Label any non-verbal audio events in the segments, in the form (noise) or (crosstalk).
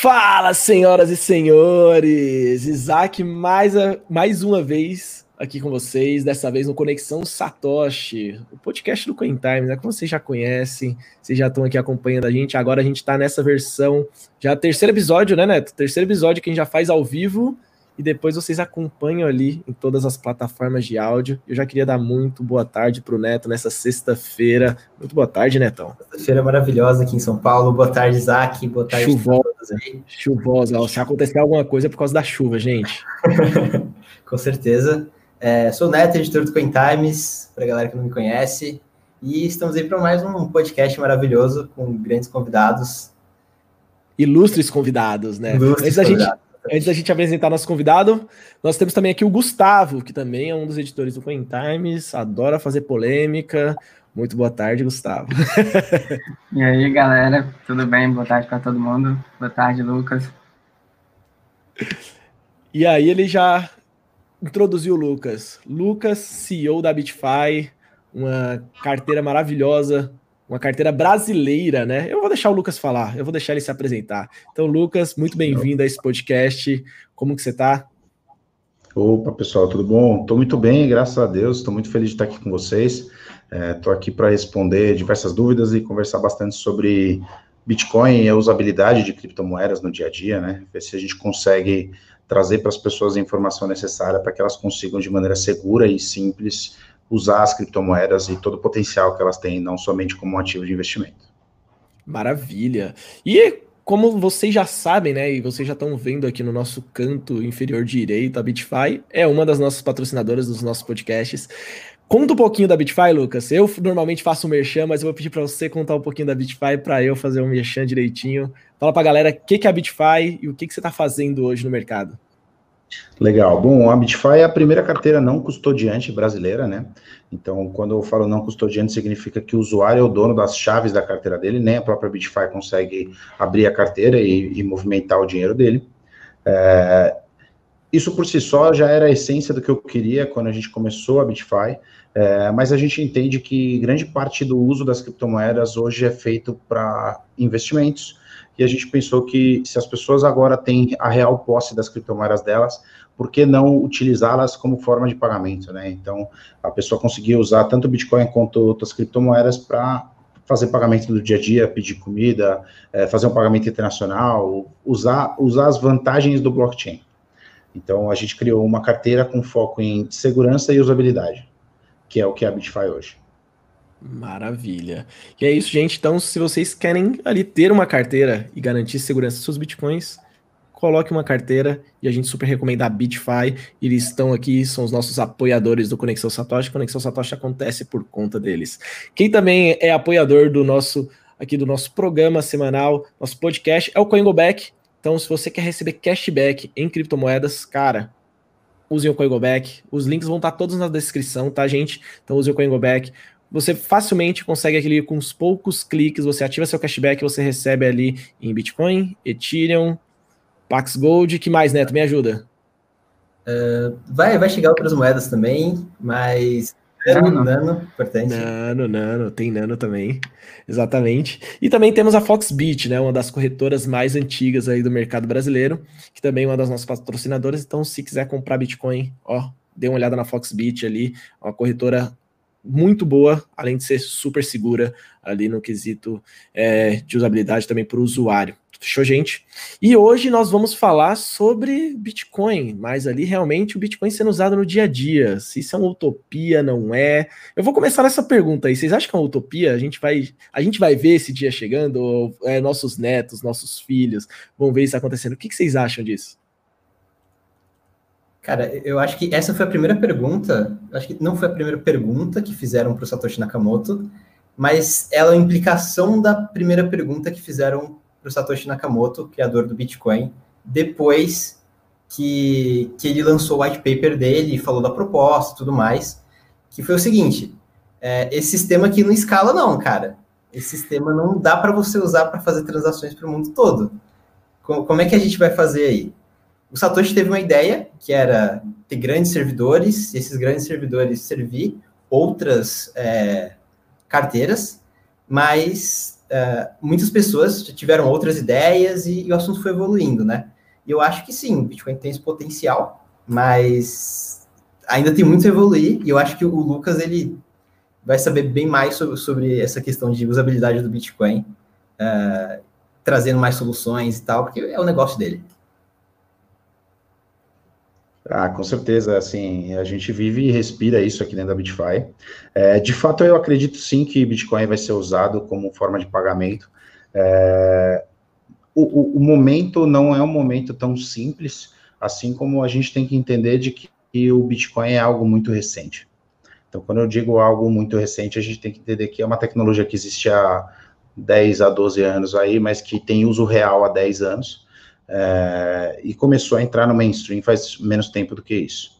Fala, senhoras e senhores! Isaac, mais, a, mais uma vez aqui com vocês, dessa vez no Conexão Satoshi, o podcast do Cointime, né? Como vocês já conhecem, vocês já estão aqui acompanhando a gente. Agora a gente está nessa versão, já terceiro episódio, né, Neto? Terceiro episódio que a gente já faz ao vivo e depois vocês acompanham ali em todas as plataformas de áudio. Eu já queria dar muito boa tarde para o Neto nessa sexta-feira. Muito boa tarde, Netão. Sexta-feira maravilhosa aqui em São Paulo. Boa tarde, Isaac. Boa tarde chuvosa. Chuvosa. Se acontecer alguma coisa é por causa da chuva, gente. (laughs) Com certeza. É, sou o Neto, editor do Coin Times, para a galera que não me conhece. E estamos aí para mais um podcast maravilhoso com grandes convidados. Ilustres convidados, né? Ilustres convidados. gente Antes da gente apresentar nosso convidado, nós temos também aqui o Gustavo, que também é um dos editores do Coin Times, adora fazer polêmica. Muito boa tarde, Gustavo. (laughs) E aí, galera, tudo bem? Boa tarde para todo mundo. Boa tarde, Lucas. E aí, ele já introduziu o Lucas. Lucas, CEO da Bitfy, uma carteira maravilhosa uma carteira brasileira, né? Eu vou deixar o Lucas falar, eu vou deixar ele se apresentar. Então, Lucas, muito bem-vindo a esse podcast. Como que você está? Opa, pessoal, tudo bom? Estou muito bem, graças a Deus. Estou muito feliz de estar aqui com vocês. Estou é, aqui para responder diversas dúvidas e conversar bastante sobre Bitcoin e a usabilidade de criptomoedas no dia a dia, né? Ver se a gente consegue trazer para as pessoas a informação necessária para que elas consigam, de maneira segura e simples, usar as criptomoedas e todo o potencial que elas têm, não somente como ativo de investimento. Maravilha. E como vocês já sabem, né, e vocês já estão vendo aqui no nosso canto inferior direito, a Bitfy é uma das nossas patrocinadoras dos nossos podcasts. Conta um pouquinho da Bitfy, Lucas. Eu normalmente faço um merchan, mas eu vou pedir para você contar um pouquinho da Bitfy para eu fazer um merchan direitinho. Fala para a galera o que, que é a Bitfy e o que, que você está fazendo hoje no mercado. Legal. Bom, a Bitfy é a primeira carteira não custodiante brasileira, né? Então, quando eu falo não custodiante, significa que o usuário é o dono das chaves da carteira dele, nem a própria Bitfy consegue abrir a carteira e, e movimentar o dinheiro dele. É, isso por si só já era a essência do que eu queria quando a gente começou a Bitfy, é, mas a gente entende que grande parte do uso das criptomoedas hoje é feito para investimentos e a gente pensou que se as pessoas agora têm a real posse das criptomoedas delas, por que não utilizá-las como forma de pagamento, né? Então, a pessoa conseguia usar tanto o Bitcoin quanto outras criptomoedas para fazer pagamento do dia a dia, pedir comida, é, fazer um pagamento internacional, usar, usar as vantagens do blockchain. Então, a gente criou uma carteira com foco em segurança e usabilidade, que é o que é a Bitfy hoje. Maravilha. E é isso, gente. Então, se vocês querem ali ter uma carteira e garantir segurança dos seus bitcoins, coloque uma carteira e a gente super recomenda a Bitfy. Eles estão aqui, são os nossos apoiadores do Conexão Satoshi. Conexão Satoshi acontece por conta deles. Quem também é apoiador do nosso aqui do nosso programa semanal, nosso podcast é o CoinGoback. Então, se você quer receber cashback em criptomoedas, cara, usem o CoinGoback. Os links vão estar todos na descrição, tá, gente? Então, use o CoinGoback você facilmente consegue aquele com uns poucos cliques, você ativa seu cashback, você recebe ali em Bitcoin, Ethereum, Pax Gold, que mais, Neto? Me ajuda. Uh, vai, vai chegar outras moedas também, mas Nano, nano, importante. Nano, nano, tem nano também, exatamente. E também temos a Foxbit, né, uma das corretoras mais antigas aí do mercado brasileiro, que também é uma das nossas patrocinadoras. Então, se quiser comprar Bitcoin, ó, dê uma olhada na Foxbit ali, uma corretora muito boa, além de ser super segura ali no quesito é, de usabilidade também para o usuário. Fechou, gente? E hoje nós vamos falar sobre Bitcoin, mas ali realmente o Bitcoin sendo usado no dia a dia. Se isso é uma utopia, não é? Eu vou começar nessa pergunta aí. Vocês acham que é uma utopia? A gente vai, a gente vai ver esse dia chegando? Ou é, nossos netos, nossos filhos vão ver isso acontecendo? O que, que vocês acham disso? Cara, eu acho que essa foi a primeira pergunta. Acho que não foi a primeira pergunta que fizeram para o Satoshi Nakamoto, mas ela é a implicação da primeira pergunta que fizeram para o Satoshi Nakamoto, criador do Bitcoin, depois que, que ele lançou o white paper dele falou da proposta e tudo mais, que foi o seguinte: é, esse sistema aqui não escala, não, cara. Esse sistema não dá para você usar para fazer transações para o mundo todo. Como, como é que a gente vai fazer aí? O Satoshi teve uma ideia que era ter grandes servidores, e esses grandes servidores servir outras é, carteiras, mas uh, muitas pessoas tiveram outras ideias e, e, o assunto foi evoluindo, né? E eu acho que sim, o Bitcoin tem esse potencial, mas ainda tem muito a evoluir, e eu acho que o Lucas, ele vai saber bem mais sobre, sobre essa questão de usabilidade do Bitcoin, uh, trazendo mais soluções e tal, porque é o negócio dele. Ah, com certeza, assim, a gente vive e respira isso aqui dentro da BitFi. É, de fato, eu acredito sim que Bitcoin vai ser usado como forma de pagamento. É, o, o, o, momento não é um momento tão simples, assim como a gente tem que entender de que, que o Bitcoin é algo muito recente. Então, quando eu digo algo muito recente, a gente tem que entender que é uma tecnologia que existe há 10 a 12 anos aí, mas que tem uso real há 10 anos é, e começou a entrar no mainstream faz menos tempo do que isso.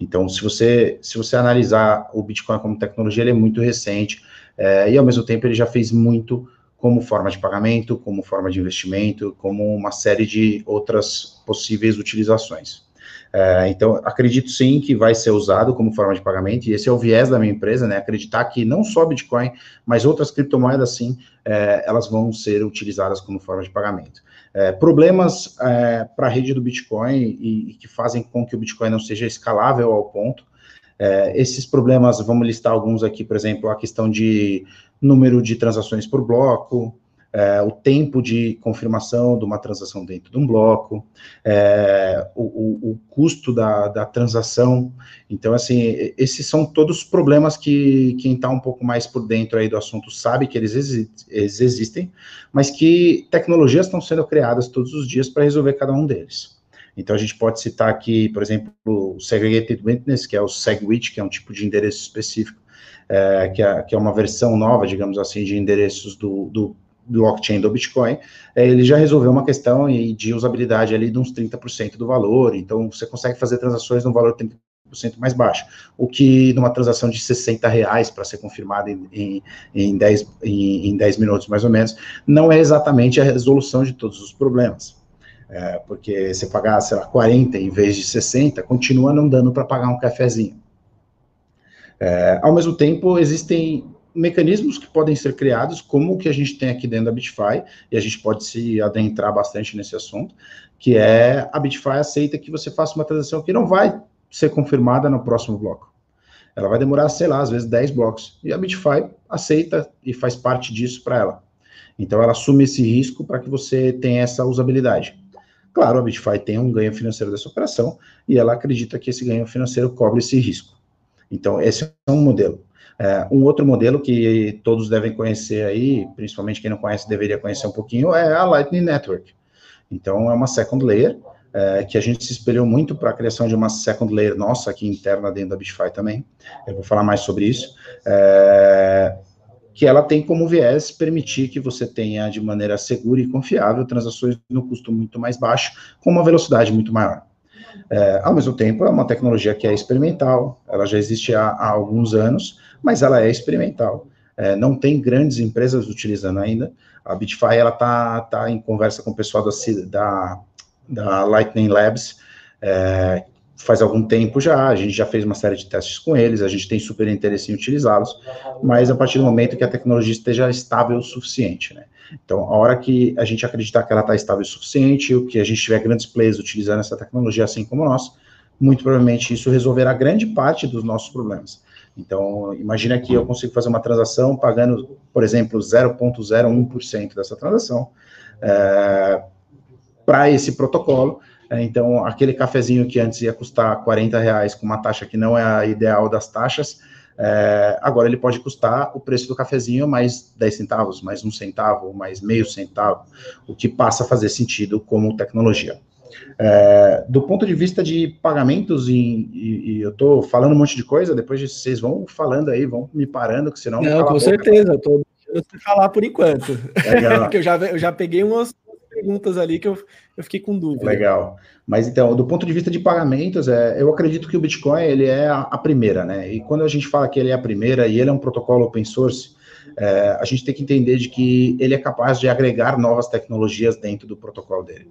Então, se você, se você analisar o Bitcoin como tecnologia, ele é muito recente, é, e ao mesmo tempo ele já fez muito como forma de pagamento, como forma de investimento, como uma série de outras possíveis utilizações. É, então, acredito sim que vai ser usado como forma de pagamento, e esse é o viés da minha empresa, né? Acreditar que não só Bitcoin, mas outras criptomoedas, sim, é, elas vão ser utilizadas como forma de pagamento. É, problemas é, para a rede do Bitcoin e, e, que fazem com que o Bitcoin não seja escalável ao ponto. É, esses problemas, vamos listar alguns aqui, por exemplo, a questão de número de transações por bloco, é, o tempo de confirmação de uma transação dentro de um bloco, é, o, o, o, custo da, da, transação. Então, assim, esses são todos problemas que quem está um pouco mais por dentro aí do assunto sabe que eles, exi eles existem, mas que tecnologias estão sendo criadas todos os dias para resolver cada um deles. Então, a gente pode citar aqui, por exemplo, o Segregated Witness, que é o SegWit, que é um tipo de endereço específico, é, que, é, que, é, uma versão nova, digamos assim, de endereços do, do blockchain do Bitcoin, é, ele já resolveu uma questão de usabilidade ali de uns 30% do valor, então você consegue fazer transações no valor 30% mais baixo, o que numa transação de 60 reais para ser confirmada em, em, em, 10, em, em 10 minutos mais ou menos, não é exatamente a resolução de todos os problemas. É, porque se pagar, sei lá, 40 em vez de 60, continua não dando para pagar um cafezinho. É, ao mesmo tempo, existem mecanismos que podem ser criados, como o que a gente tem aqui dentro da Bitfy, e a gente pode se adentrar bastante nesse assunto, que é a Bitfy aceita que você faça uma transação que não vai ser confirmada no próximo bloco. Ela vai demorar, sei lá, às vezes 10 blocos. E a Bitfy aceita e faz parte disso para ela. Então ela assume esse risco para que você tenha essa usabilidade. Claro, a Bitfy tem um ganho financeiro dessa operação e ela acredita que esse ganho financeiro cobre esse risco. Então, esse é um modelo. É, um outro modelo que todos devem conhecer aí, principalmente quem não conhece deveria conhecer um pouquinho, é a Lightning Network. Então, é uma second layer, é, que a gente se espelhou muito para a criação de uma second layer nossa aqui interna dentro da Bitfy também. Eu vou falar mais sobre isso. É, que ela tem como viés permitir que você tenha de maneira segura e confiável transações no custo muito mais baixo, com uma velocidade muito maior. É, ao mesmo tempo, é uma tecnologia que é experimental, ela já existe há, há alguns anos, mas ela é experimental. É, não tem grandes empresas utilizando ainda. A Bitfy ela tá, tá em conversa com o pessoal da, da, da Lightning Labs é, faz algum tempo já. A gente já fez uma série de testes com eles. A gente tem super interesse em utilizá-los, mas a partir do momento que a tecnologia esteja estável o suficiente, né? Então, a hora que a gente acreditar que ela está estável o suficiente, o que a gente tiver grandes players utilizando essa tecnologia assim como nós, muito provavelmente isso resolverá grande parte dos nossos problemas. Então, imagina que eu consigo fazer uma transação pagando, por exemplo, 0,01% dessa transação é, para esse protocolo. É, então, aquele cafezinho que antes ia custar 40 reais com uma taxa que não é a ideal das taxas, é, agora ele pode custar o preço do cafezinho mais 10 centavos, mais um centavo, mais meio centavo, o que passa a fazer sentido como tecnologia. É, do ponto de vista de pagamentos, e, e, e eu estou falando um monte de coisa, depois vocês vão falando aí, vão me parando, que senão. Não, com certeza, eu estou deixando você falar por enquanto. (laughs) Porque eu já, eu já peguei umas perguntas ali que eu, eu fiquei com dúvida. Legal. Mas então, do ponto de vista de pagamentos, é, eu acredito que o Bitcoin ele é a, a primeira, né? E quando a gente fala que ele é a primeira e ele é um protocolo open source, é, a gente tem que entender de que ele é capaz de agregar novas tecnologias dentro do protocolo dele.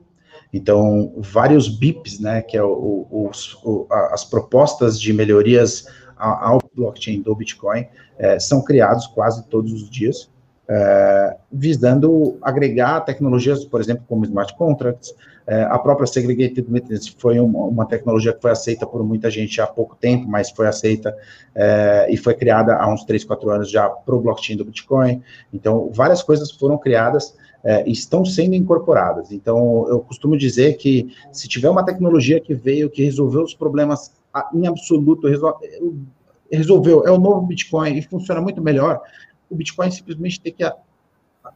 Então, vários BIPs, né, que é o, o, o, as propostas de melhorias ao blockchain do Bitcoin, é, são criados quase todos os dias. é, visando agregar tecnologias, por exemplo, como smart contracts, é, a própria segregated metadata foi uma, uma, tecnologia que foi aceita por muita gente há pouco tempo, mas foi aceita é, e foi criada há uns 3, 4 anos já para o blockchain do Bitcoin. Então, várias coisas foram criadas é, estão sendo incorporadas. Então, eu costumo dizer que se tiver uma tecnologia que veio, que resolveu os problemas em absoluto, resolveu, é o novo Bitcoin e funciona muito melhor, o Bitcoin simplesmente tem que a,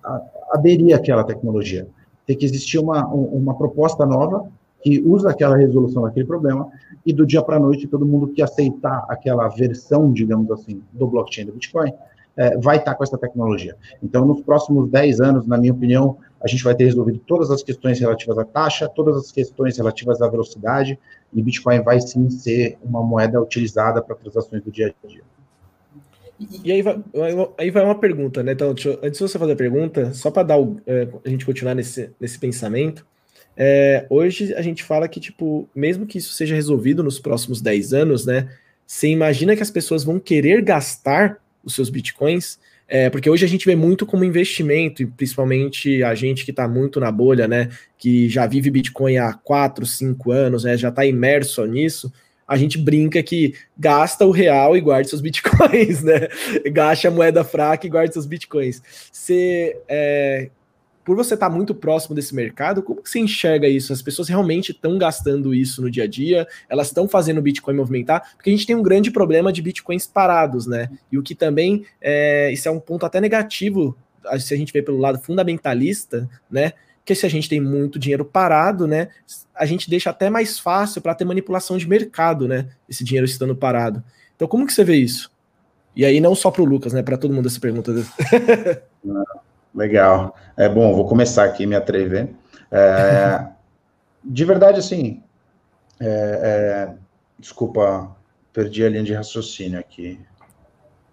a, aderir àquela tecnologia. Tem que existir uma, uma proposta nova que usa aquela resolução daquele problema e do dia para a noite todo mundo que aceitar aquela versão, digamos assim, do blockchain do Bitcoin é, vai estar com essa tecnologia. Então, nos próximos 10 anos, na minha opinião, a gente vai ter resolvido todas as questões relativas à taxa, todas as questões relativas à velocidade, e Bitcoin vai sim ser uma moeda utilizada para transações do dia a dia. E aí vai, aí vai uma pergunta, né? Então, eu, antes de você fazer a pergunta, só para dar o, é, a gente continuar nesse, nesse pensamento, é, hoje a gente fala que, tipo, mesmo que isso seja resolvido nos próximos 10 anos, né? Você imagina que as pessoas vão querer gastar os seus bitcoins, é, porque hoje a gente vê muito como investimento, e principalmente a gente que está muito na bolha, né, que já vive Bitcoin há 4, 5 anos, né, já está imerso nisso, a gente brinca que gasta o real e guarde seus bitcoins, (laughs) né? Gasta a moeda fraca e guarde seus bitcoins. Você é, por você estar tá muito próximo desse mercado, como que você enxerga isso? As pessoas realmente estão gastando isso no dia a dia? Elas estão fazendo o Bitcoin movimentar? Porque a gente tem um grande problema de Bitcoins parados, né? E o que também, é, isso é um ponto até negativo, se a gente vê pelo lado fundamentalista, né? Que se a gente tem muito dinheiro parado, né? A gente deixa até mais fácil para ter manipulação de mercado, né? Esse dinheiro estando parado. Então, como que você vê isso? E aí, não só para o Lucas, né? Para todo mundo essa pergunta. (laughs) Legal. É bom, vou começar aqui me atrever. É, de verdade, assim, é, é, desculpa, perdi a linha de raciocínio aqui.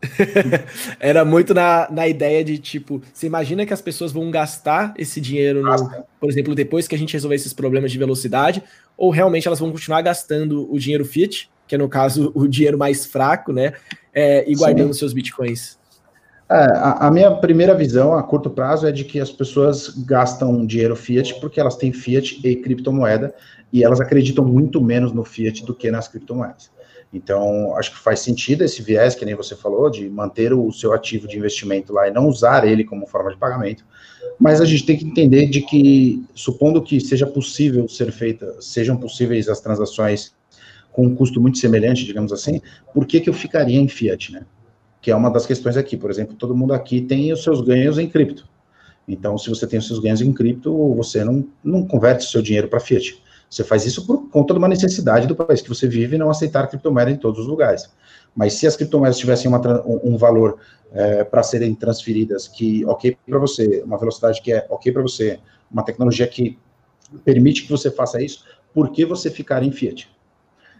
(laughs) Era muito na, na ideia de tipo, você imagina que as pessoas vão gastar esse dinheiro, no, por exemplo, depois que a gente resolver esses problemas de velocidade, ou realmente elas vão continuar gastando o dinheiro fiat, que é no caso (laughs) o dinheiro mais fraco, né? É, e guardando Sim. seus bitcoins. É, a, a, minha primeira visão a curto prazo é de que as pessoas gastam dinheiro fiat porque elas têm fiat e criptomoeda e elas acreditam muito menos no fiat do que nas criptomoedas. Então, acho que faz sentido esse viés, que nem você falou, de manter o seu ativo de investimento lá e não usar ele como forma de pagamento. Mas a gente tem que entender de que, supondo que seja possível ser feita, sejam possíveis as transações com um custo muito semelhante, digamos assim, por que, que eu ficaria em fiat, né? Que é uma das questões aqui. Por exemplo, todo mundo aqui tem os seus ganhos em cripto. Então, se você tem os seus ganhos em cripto, você não, não converte seu dinheiro para fiat. Você faz isso por conta de uma necessidade do país que você vive não aceitar criptomoeda em todos os lugares. Mas se as criptomoedas tivessem uma, um valor é, para serem transferidas que ok para você, uma velocidade que é ok para você, uma tecnologia que permite que você faça isso, por que você ficar em fiat?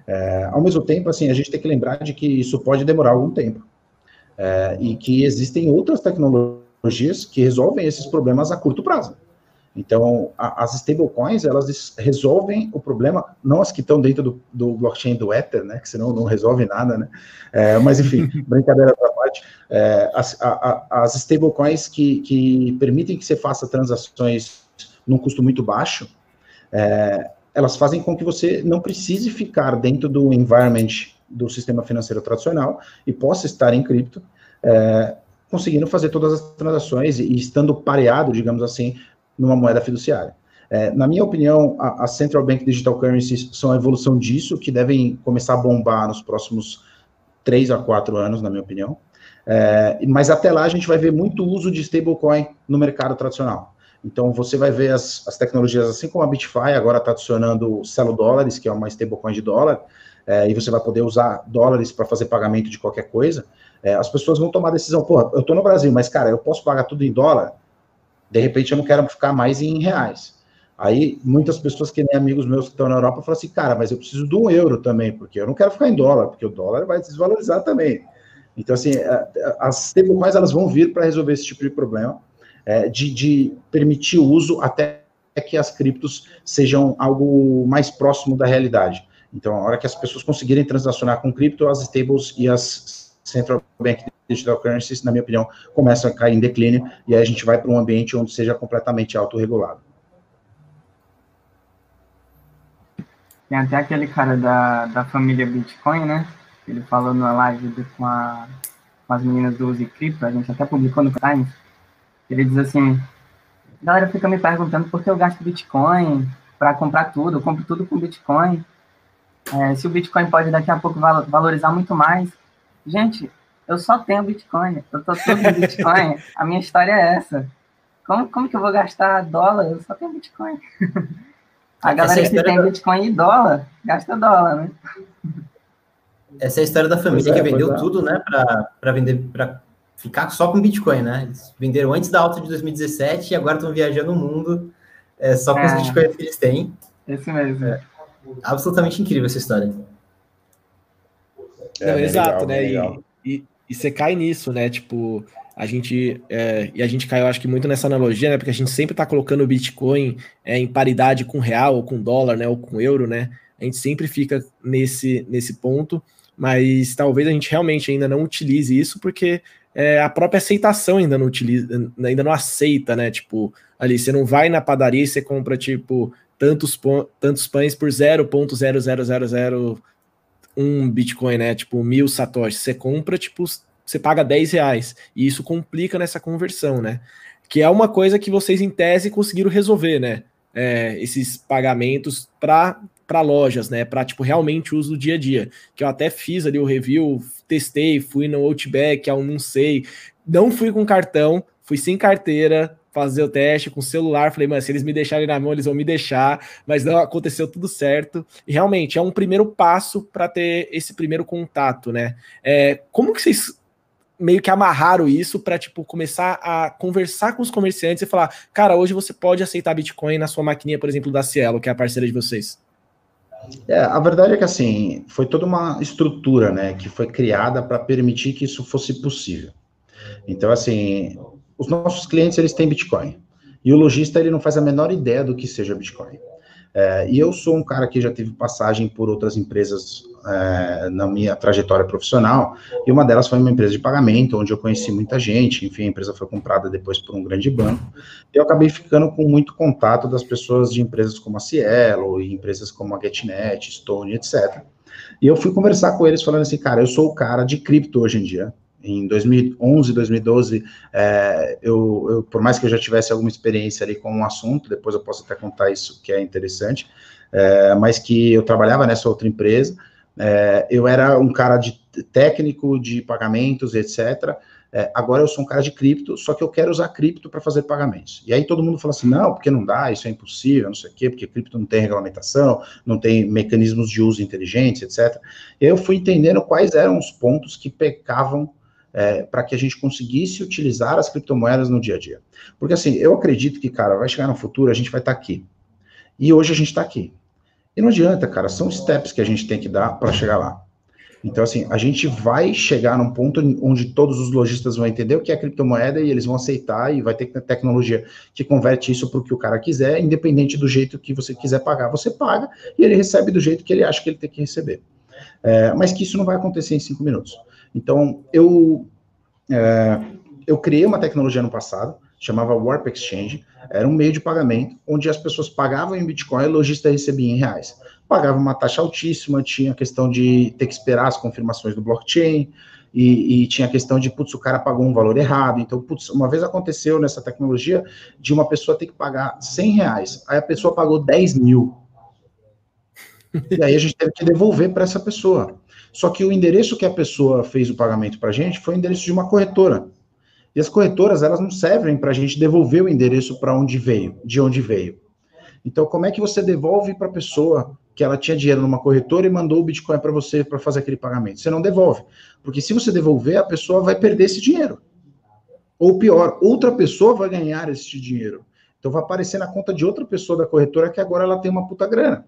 É, ao mesmo tempo, assim, a gente tem que lembrar de que isso pode demorar algum tempo é, e que existem outras tecnologias que resolvem esses problemas a curto prazo. Então, a, as stablecoins, elas resolvem o problema, não as que estão dentro do, do blockchain do Ether, né, que senão não resolve nada, né, é, mas enfim, (laughs) brincadeira à parte, é, as, a, as stablecoins que, que permitem que você faça transações num custo muito baixo, é, elas fazem com que você não precise ficar dentro do environment do sistema financeiro tradicional e possa estar em cripto, é, conseguindo fazer todas as transações e, e, estando pareado, digamos assim, numa moeda fiduciária. É, na minha opinião, a, Central Bank Digital Currencies são a evolução disso, que devem começar a bombar nos próximos três a quatro anos, na minha opinião. É, mas até lá a gente vai ver muito uso de stablecoin no mercado tradicional. Então você vai ver as, as tecnologias, assim como a BitFi agora está adicionando Celo Dólares, que é uma stablecoin de dólar, é, e você vai poder usar dólares para fazer pagamento de qualquer coisa, é, as pessoas vão tomar a decisão, pô, eu estou no Brasil, mas cara, eu posso pagar tudo em dólar? De repente eu não quero ficar mais em reais. Aí muitas pessoas que nem amigos meus que estão na Europa falam assim, cara, mas eu preciso de um euro também, porque eu não quero ficar em dólar, porque o dólar vai desvalorizar também. Então, assim, as stablecoins elas vão vir para resolver esse tipo de problema, é, de, de permitir o uso até que as criptos sejam algo mais próximo da realidade. Então, a hora que as pessoas conseguirem transacionar com cripto, as stables e as central bank digital currencies, na minha opinião, começam a cair em declínio e aí a gente vai para um ambiente onde seja completamente autorregulado. Tem até aquele cara da, da família Bitcoin, né? Ele falou na live com, a, com as meninas do Use Crypto, a gente até publicou no Times. Ele diz assim: a galera fica me perguntando por que eu gasto Bitcoin para comprar tudo, eu compro tudo com Bitcoin. É, se o Bitcoin pode daqui a pouco valorizar muito mais. Gente, eu só tenho Bitcoin, eu tô tudo em Bitcoin, (laughs) a minha história é essa. Como, como que eu vou gastar dólar? Eu só tenho Bitcoin. A galera é que tem da... Bitcoin e dólar, gasta dólar, né? Essa é a história da família é, que vendeu é. tudo, né, para vender, para ficar só com Bitcoin, né? Eles venderam antes da alta de 2017 e agora estão viajando o mundo é, só com é, os Bitcoins que eles têm. Esse mesmo. É, absolutamente incrível essa história. Não, exato, legal, né? Legal. E, e, e você cai nisso, né? Tipo, a gente é, e a gente caiu, acho que muito nessa analogia, né? Porque a gente sempre está colocando o Bitcoin é, em paridade com real, ou com dólar, né? Ou com euro, né? A gente sempre fica nesse, nesse ponto, mas talvez a gente realmente ainda não utilize isso, porque é, a própria aceitação ainda não utiliza, ainda não aceita, né? Tipo, ali você não vai na padaria e você compra, tipo, tantos, tantos pães por 0.00001 Bitcoin, né? Tipo, mil satoshis. Você compra, tipo, você paga 10 reais. E isso complica nessa conversão, né? Que é uma coisa que vocês, em tese, conseguiram resolver, né? É, esses pagamentos para lojas, né? Para tipo realmente uso do dia a dia. Que eu até fiz ali o review, testei, fui no Outback, almocei, não fui com cartão, fui sem carteira, fazer o teste com o celular. Falei, mas se eles me deixarem na mão, eles vão me deixar. Mas não aconteceu tudo certo. E realmente é um primeiro passo para ter esse primeiro contato, né? É, como que vocês meio que amarraram isso para tipo começar a conversar com os comerciantes e falar, cara, hoje você pode aceitar Bitcoin na sua maquininha, por exemplo, da Cielo, que é a parceira de vocês? É, a verdade é que assim, foi toda uma estrutura, né, que foi criada para permitir que isso fosse possível. Então, assim, os nossos clientes, eles têm Bitcoin. E o lojista, ele não faz a menor ideia do que seja Bitcoin. É, e eu sou um cara que já teve passagem por outras empresas é, na minha trajetória profissional, e uma delas foi uma empresa de pagamento, onde eu conheci muita gente, enfim, a empresa foi comprada depois por um grande banco, e eu acabei ficando com muito contato das pessoas de empresas como a Cielo, e empresas como a GetNet, Stone, etc. E eu fui conversar com eles falando assim, cara, eu sou o cara de cripto hoje em dia, em 2011, 2012, é, eu, eu, por mais que eu já tivesse alguma experiência ali com um assunto, depois eu posso até contar isso que é interessante, é, mas que eu trabalhava nessa outra empresa, é, eu era um cara de técnico de pagamentos, etc. É, agora eu sou um cara de cripto, só que eu quero usar cripto para fazer pagamentos. E aí todo mundo fala assim: não, porque não dá, isso é impossível, não sei o quê, porque cripto não tem regulamentação, não tem mecanismos de uso inteligentes, etc. Eu fui entendendo quais eram os pontos que pecavam é, para que a gente conseguisse utilizar as criptomoedas no dia a dia. Porque assim, eu acredito que, cara, vai chegar no futuro, a gente vai estar tá aqui. E hoje a gente está aqui. E não adianta, cara, são steps que a gente tem que dar para chegar lá. Então, assim, a gente vai chegar num ponto onde todos os lojistas vão entender o que é criptomoeda e eles vão aceitar e vai ter tecnologia que converte isso para o que o cara quiser, independente do jeito que você quiser pagar. Você paga e ele recebe do jeito que ele acha que ele tem que receber. É, mas que isso não vai acontecer em cinco minutos. Então, eu, é, eu criei uma tecnologia no passado, chamava Warp Exchange, era um meio de pagamento onde as pessoas pagavam em Bitcoin e o lojista recebia em reais. Pagava uma taxa altíssima, tinha a questão de ter que esperar as confirmações do blockchain, e, e, tinha a questão de, putz, o cara pagou um valor errado. Então, putz, uma vez aconteceu nessa tecnologia de uma pessoa ter que pagar 100 reais, aí a pessoa pagou 10 mil. E aí a gente teve que devolver para essa pessoa. Só que o endereço que a pessoa fez o pagamento para a gente foi o endereço de uma corretora. E as corretoras, elas não servem para a gente devolver o endereço para onde veio, de onde veio. Então, como é que você devolve para a pessoa que ela tinha dinheiro numa corretora e mandou o Bitcoin para você para fazer aquele pagamento? Você não devolve. Porque se você devolver, a pessoa vai perder esse dinheiro. Ou pior, outra pessoa vai ganhar esse dinheiro. Então vai aparecer na conta de outra pessoa da corretora que agora ela tem uma puta grana.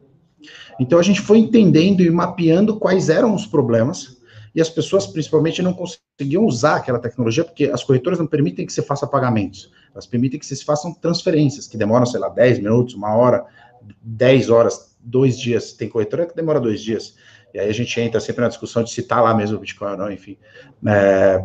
Então a gente foi entendendo e mapeando quais eram os problemas e as pessoas principalmente não conseguiam usar aquela tecnologia porque as corretoras não permitem que você faça pagamentos, elas permitem que se façam transferências que demoram, sei lá, 10 minutos, uma hora, 10 horas, dois dias. Tem corretora que demora dois dias. E aí a gente entra sempre na discussão de se está lá mesmo o Bitcoin ou não, enfim. É,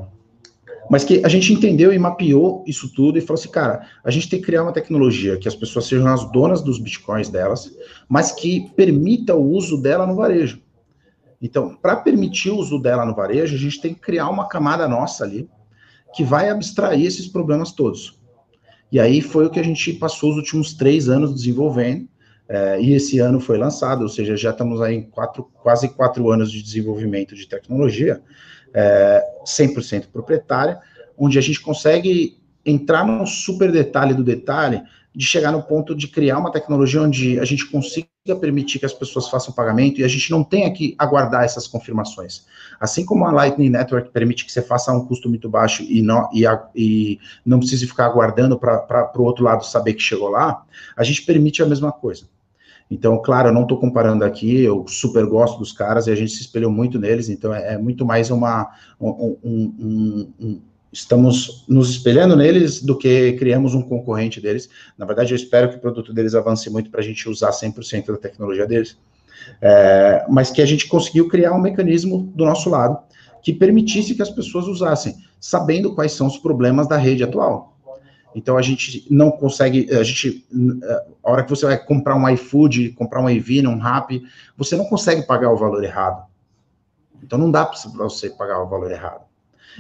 mas que a gente entendeu e mapeou isso tudo e falou assim, cara, a gente tem que criar uma tecnologia que as pessoas sejam as donas dos bitcoins delas, mas que permita o uso dela no varejo. Então, para permitir o uso dela no varejo, a gente tem que criar uma camada nossa ali que vai abstrair esses problemas todos. E aí foi o que a gente passou os últimos três anos desenvolvendo, é, e esse ano foi lançado, ou seja, já estamos aí em quatro, quase quatro anos de desenvolvimento de tecnologia, é, 100% proprietária, onde a gente consegue entrar no super detalhe do detalhe, de chegar no ponto de criar uma tecnologia onde a gente consiga permitir que as pessoas façam pagamento e a gente não tenha que aguardar essas confirmações. Assim como a Lightning Network permite que você faça um custo muito baixo e não, e, e não precise ficar aguardando para o outro lado saber que chegou lá, a gente permite a mesma coisa. Então, claro, eu não estou comparando aqui, eu super gosto dos caras e a gente se espelhou muito neles, então é, é muito mais uma. Um, um, um, estamos nos espelhando neles do que criamos um concorrente deles. Na verdade, eu espero que o produto deles avance muito para a gente usar 100% da tecnologia deles, é, mas que a gente conseguiu criar um mecanismo do nosso lado que permitisse que as pessoas usassem, sabendo quais são os problemas da rede atual. Então a gente não consegue, a gente, a hora que você vai comprar um iFood, comprar um Evina, um Rap, você não consegue pagar o valor errado. Então não dá para você pagar o valor errado.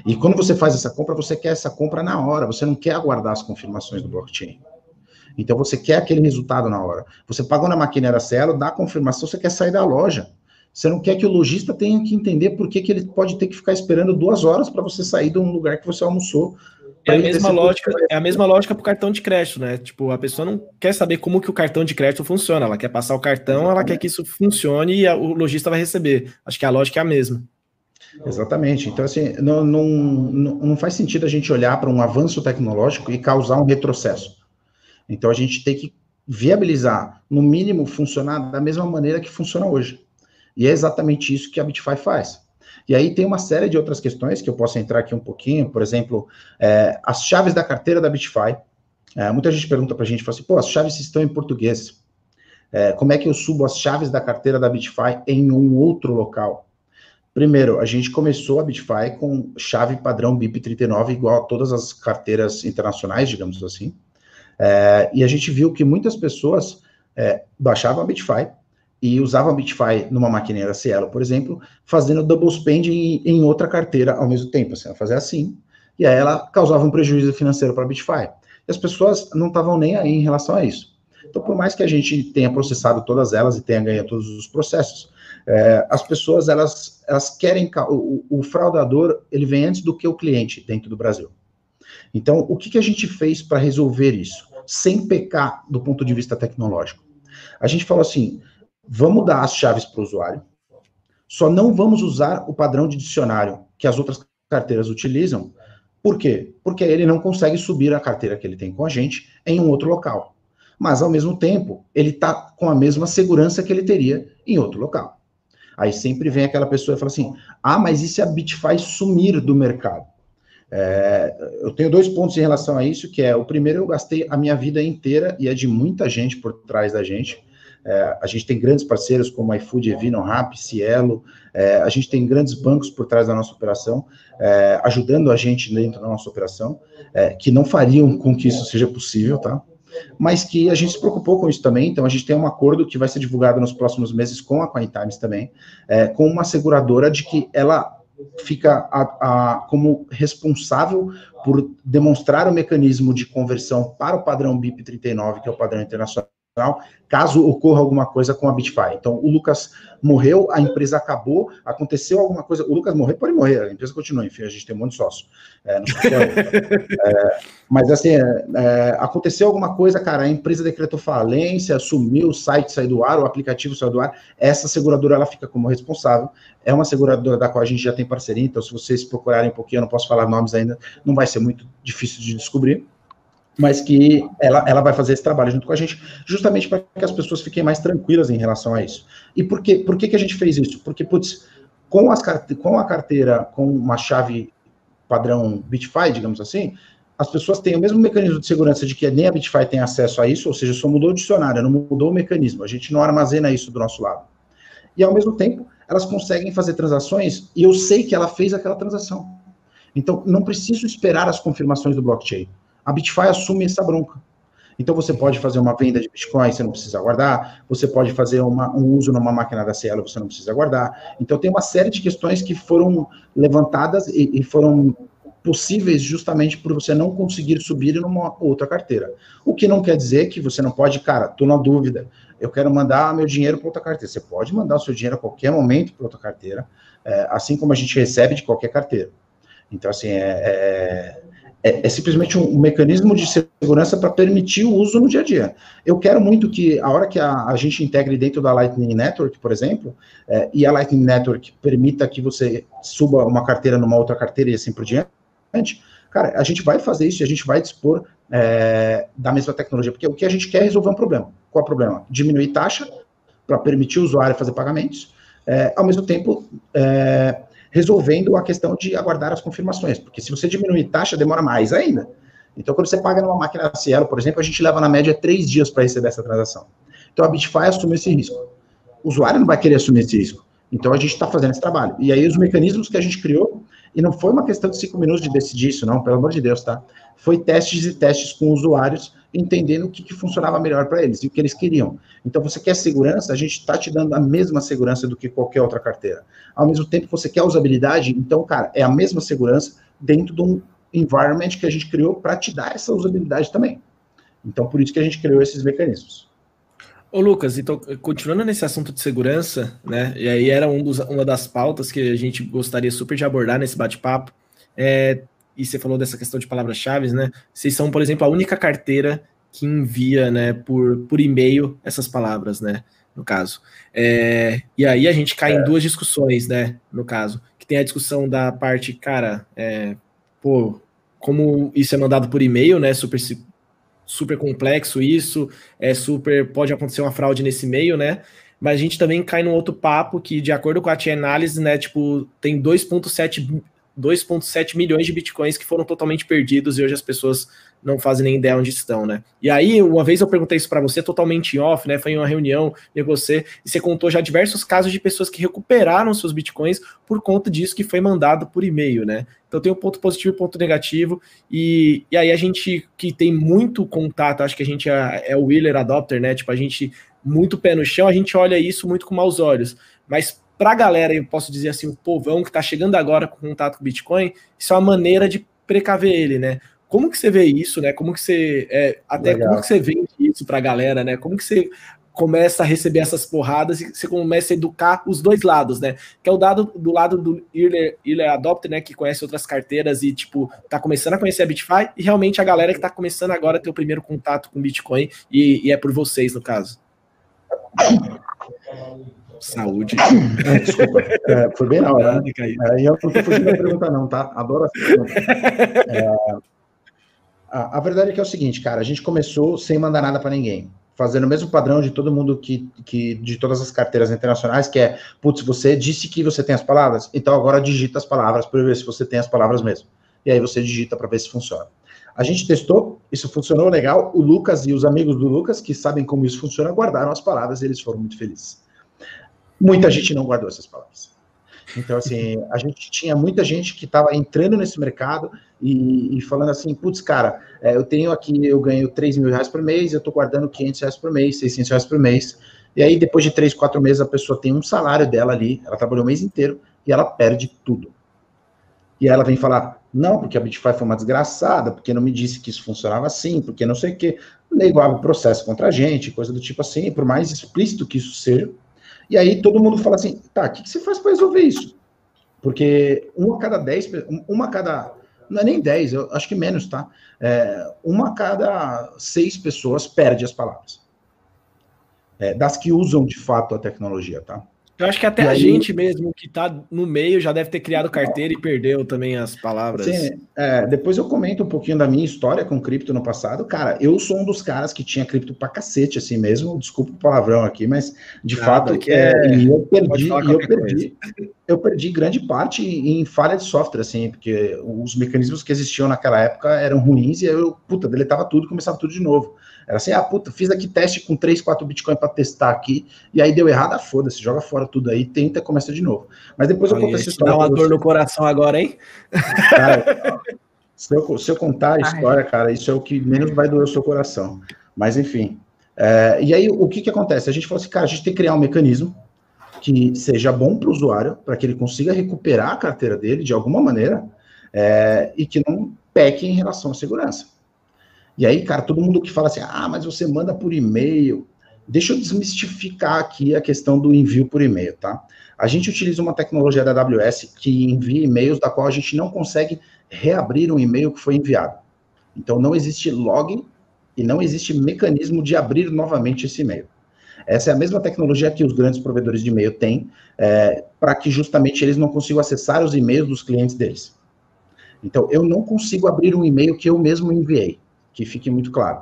E quando você faz essa compra, você quer essa compra na hora, você não quer aguardar as confirmações do blockchain. Então você quer aquele resultado na hora. Você pagou na maquineira Cielo, dá a confirmação, você quer sair da loja. Você não quer que o lojista tenha que entender por que, que ele pode ter que ficar esperando duas horas para você sair de um lugar que você almoçou é a mesma lógica, é a mesma lógica para o cartão de crédito, né? Tipo, a pessoa não quer saber como que o cartão de crédito funciona, ela quer passar o cartão, ela quer que isso funcione e a, o lojista vai receber. Acho que a lógica é a mesma. Exatamente. Então, assim, não, não, não faz sentido a gente olhar para um avanço tecnológico e causar um retrocesso. Então, a gente tem que viabilizar, no mínimo, funcionar da mesma maneira que funciona hoje. E é exatamente isso que a Bitify faz. E aí tem uma série de outras questões que eu posso entrar aqui um pouquinho, por exemplo, é, as chaves da carteira da Bitify. É, muita gente pergunta para a gente, fala assim, pô, as chaves estão em português. É, como é que eu subo as chaves da carteira da Bitify em um outro local? Primeiro, a gente começou a Bitify com chave padrão BIP39, igual a todas as carteiras internacionais, digamos assim. É, e a gente viu que muitas pessoas é, baixavam a Bitify, e usava Bitfy numa maquineira Cielo, por exemplo, fazendo double spend em, em outra carteira ao mesmo tempo. Assim, ela fazia assim, e aí ela causava um prejuízo financeiro para a Bitfy. E as pessoas não estavam nem aí em relação a isso. Então, por mais que a gente tenha processado todas elas e tenha ganho todos os processos, é, as pessoas, elas, elas querem... O, o, fraudador, ele vem antes do que o cliente dentro do Brasil. Então, o que, que a gente fez para resolver isso? Sem pecar do ponto de vista tecnológico. A gente falou assim, Vamos dar as chaves para o usuário. Só não vamos usar o padrão de dicionário que as outras carteiras utilizam. Por quê? Porque ele não consegue subir a carteira que ele tem com a gente em um outro local. Mas, ao mesmo tempo, ele está com a mesma segurança que ele teria em outro local. Aí sempre vem aquela pessoa e fala assim: ah, mas e se a Bitfy sumir do mercado? É, eu tenho dois pontos em relação a isso, que é, o primeiro, eu gastei a minha vida inteira, e é de muita gente por trás da gente, é, a gente tem grandes parceiros como iFood, Evino, Rap, Cielo, é, a gente tem grandes bancos por trás da nossa operação, é, ajudando a gente dentro da nossa operação, é, que não fariam com que isso seja possível, tá? Mas que a gente se preocupou com isso também, então a gente tem um acordo que vai ser divulgado nos próximos meses com a Cointimes também, é, com uma seguradora de que ela fica a, a, como responsável por demonstrar o mecanismo de conversão para o padrão BIP 39, que é o padrão internacional, caso ocorra alguma coisa com a Bitfy. Então, o Lucas morreu, a empresa acabou, aconteceu alguma coisa. O Lucas morreu, pode morrer, a empresa continua, enfim, a gente tem um monte de sócio. É, (laughs) é, mas, assim, é, é, aconteceu alguma coisa, cara, a empresa decretou falência, sumiu, o site saiu do ar, o aplicativo saiu do ar, essa seguradora ela fica como responsável. É uma seguradora da qual a gente já tem parceria, então, se vocês procurarem um pouquinho, eu não posso falar nomes ainda, não vai ser muito difícil de descobrir mas que ela, ela vai fazer esse trabalho junto com a gente, justamente para que as pessoas fiquem mais tranquilas em relação a isso. E por, quê? por que, que a gente fez isso? Porque, putz, com, as, com a carteira, com uma chave padrão Bitfy, digamos assim, as pessoas têm o mesmo mecanismo de segurança de que nem a Bitfy tem acesso a isso, ou seja, só mudou o dicionário, não mudou o mecanismo, a gente não armazena isso do nosso lado. E, ao mesmo tempo, elas conseguem fazer transações e eu sei que ela fez aquela transação. Então, não preciso esperar as confirmações do blockchain. A Bitfy assume essa bronca. Então, você pode fazer uma venda de Bitcoin, você não precisa guardar. Você pode fazer uma, um uso numa máquina da Cielo, você não precisa guardar. Então, tem uma série de questões que foram levantadas e, e foram possíveis justamente por você não conseguir subir numa outra carteira. O que não quer dizer que você não pode, cara, tô na dúvida, eu quero mandar meu dinheiro para outra carteira. Você pode mandar o seu dinheiro a qualquer momento para outra carteira, é, assim como a gente recebe de qualquer carteira. Então, assim, é, é, é, é simplesmente um, mecanismo de segurança para permitir o uso no dia a dia. Eu quero muito que, a hora que a, a gente integre dentro da Lightning Network, por exemplo, é, e a Lightning Network permita que você suba uma carteira numa outra carteira e assim por diante, cara, a gente vai fazer isso e a gente vai dispor é, da mesma tecnologia, porque o que a gente quer é resolver um problema. Qual é o problema? Diminuir taxa para permitir o usuário fazer pagamentos, é, ao mesmo tempo é, resolvendo a questão de aguardar as confirmações, porque se você diminuir taxa, demora mais ainda. Então, quando você paga numa máquina Cielo, por exemplo, a gente leva na média três dias para receber essa transação. Então, a Bitfy assume esse risco. O usuário não vai querer assumir esse risco. Então, a gente está fazendo esse trabalho. E aí, os mecanismos que a gente criou e não foi uma questão de cinco minutos de decidir isso, não, pelo amor de Deus, tá? Foi testes e testes com usuários, entendendo o que, que funcionava melhor para eles e o que eles queriam. Então, você quer segurança, a gente está te dando a mesma segurança do que qualquer outra carteira. Ao mesmo tempo, você quer usabilidade, então, cara, é a mesma segurança dentro de um environment que a gente criou para te dar essa usabilidade também. Então, por isso que a gente criou esses mecanismos. Ô Lucas, então, continuando nesse assunto de segurança, né? E aí era um dos, uma das pautas que a gente gostaria super de abordar nesse bate-papo. É, e você falou dessa questão de palavras-chave, né? Vocês são, por exemplo, a única carteira que envia, né, por, por e-mail essas palavras, né? No caso. É, e aí a gente cai é. em duas discussões, né? No caso, que tem a discussão da parte, cara, é, pô, como isso é mandado por e-mail, né? Super super complexo isso, é super pode acontecer uma fraude nesse meio, né? Mas a gente também cai num outro papo que, de acordo com a T-Análise, né, tipo, tem 2,7 2,7 milhões de bitcoins que foram totalmente perdidos e hoje as pessoas não fazem nem ideia onde estão, né? E aí, uma vez eu perguntei isso para você, totalmente off, né? Foi em uma reunião com você, e você contou já diversos casos de pessoas que recuperaram seus bitcoins por conta disso que foi mandado por e-mail, né? Então tem um ponto positivo e um ponto negativo, e, e aí a gente que tem muito contato, acho que a gente é, é o Wheeler Adopter, né? Tipo, a gente muito pé no chão, a gente olha isso muito com maus olhos, mas para a galera, eu posso dizer assim, o povão que está chegando agora com contato com Bitcoin, isso é uma maneira de precaver ele, né? Como que você vê isso, né? Como que você é, até Legal. como que você vende isso para a galera, né? Como que você começa a receber essas porradas e você começa a educar os dois lados, né? Que é o dado do lado do Early, Early Adopter, né? Que conhece outras carteiras e, tipo, tá começando a conhecer a Bitfy e realmente a galera que tá começando agora a ter o primeiro contato com Bitcoin e, e é por vocês, no caso. Saúde. É, desculpa, é, foi bem na hora. Né? É, eu não estou fugindo da pergunta, não, tá? Adoro essa É, a, a, verdade é que é o seguinte, cara, a gente começou sem mandar nada para ninguém. Fazendo o mesmo padrão de todo mundo que, que de todas as carteiras internacionais, que é, putz, você disse que você tem as palavras, então agora digita as palavras para ver se você tem as palavras mesmo. E aí você digita para ver se funciona. A gente testou, isso funcionou legal. O Lucas e os amigos do Lucas, que sabem como isso funciona, guardaram as palavras e eles foram muito felizes. Muita gente não guardou essas palavras. Então, assim, a gente tinha muita gente que estava entrando nesse mercado e, e falando assim, putz, cara, é, eu tenho aqui, eu ganho 3 mil reais por mês, eu estou guardando 500 reais por mês, 600 reais por mês, e aí depois de 3, 4 meses a pessoa tem um salário dela ali, ela trabalhou o mês inteiro e ela perde tudo. E ela vem falar, não, porque a Bitfy foi uma desgraçada, porque não me disse que isso funcionava assim, porque não sei o quê. Nego abre processo contra a gente, coisa do tipo assim, por mais explícito que isso seja, e aí todo mundo fala assim, tá, o que, que você faz para resolver isso? Porque uma cada dez, uma cada, não é nem dez, eu acho que menos, tá? É, uma cada seis pessoas perde as palavras. É, das que usam de fato a tecnologia, tá? Eu acho que até e a aí... gente mesmo que está no meio já deve ter criado carteira e perdeu também as palavras. Sim, é, depois eu comento um pouquinho da minha história com cripto no passado. Cara, eu sou um dos caras que tinha cripto pra cacete, assim mesmo. Desculpa o palavrão aqui, mas de Nada, fato que é, é eu perdi, eu perdi, eu perdi grande parte em falha de software, assim, porque os mecanismos que existiam naquela época eram ruins e eu, puta, deletava tudo e começava tudo de novo. Era assim, ah, puta, fiz aqui teste com 3, 4 Bitcoin para testar aqui, e aí deu errado, ah, foda-se, joga fora tudo aí, tenta, começa de novo. Mas depois Olha, eu conto essa história. Dá uma dor no coração agora, hein? Cara, se, eu, se eu contar a história, cara, isso é o que menos vai doer o seu coração. Mas enfim. É, e aí, o que que acontece? A gente falou assim, cara, a gente tem que criar um mecanismo que seja bom para o usuário, para que ele consiga recuperar a carteira dele de alguma maneira, é, e que não peque em relação à segurança. E aí, cara, todo mundo que fala assim, ah, mas você manda por e-mail. Deixa eu desmistificar aqui a questão do envio por e-mail, tá? A gente utiliza uma tecnologia da AWS que envia e-mails da qual a gente não consegue reabrir um e-mail que foi enviado. Então, não existe login e não existe mecanismo de abrir novamente esse e-mail. Essa é a mesma tecnologia que os grandes provedores de e-mail têm, é, para que justamente eles não consigam acessar os e-mails dos clientes deles. Então, eu não consigo abrir um e-mail que eu mesmo enviei, que fique muito claro.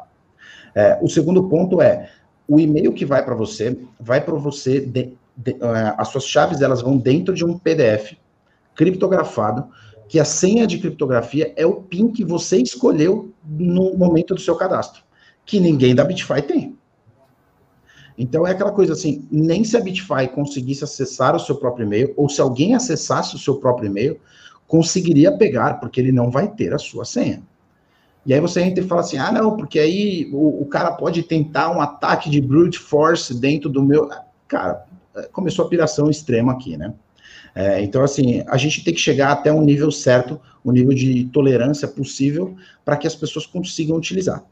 É, o segundo ponto é, o e-mail que vai para você, vai para você, de, de, uh, as suas chaves elas vão dentro de um PDF criptografado, que a senha de criptografia é o PIN que você escolheu no momento do seu cadastro, que ninguém da Bitfy tem. Então é aquela coisa assim, nem se a Bitfy conseguisse acessar o seu próprio e-mail, ou se alguém acessasse o seu próprio e-mail, conseguiria pegar, porque ele não vai ter a sua senha. E aí você entra e fala assim, ah, não, porque aí o, o cara pode tentar um ataque de brute force dentro do meu... Cara, começou a piração extrema aqui, né? É, então, assim, a gente tem que chegar até um nível certo, um nível de tolerância possível, para que as pessoas consigam utilizar.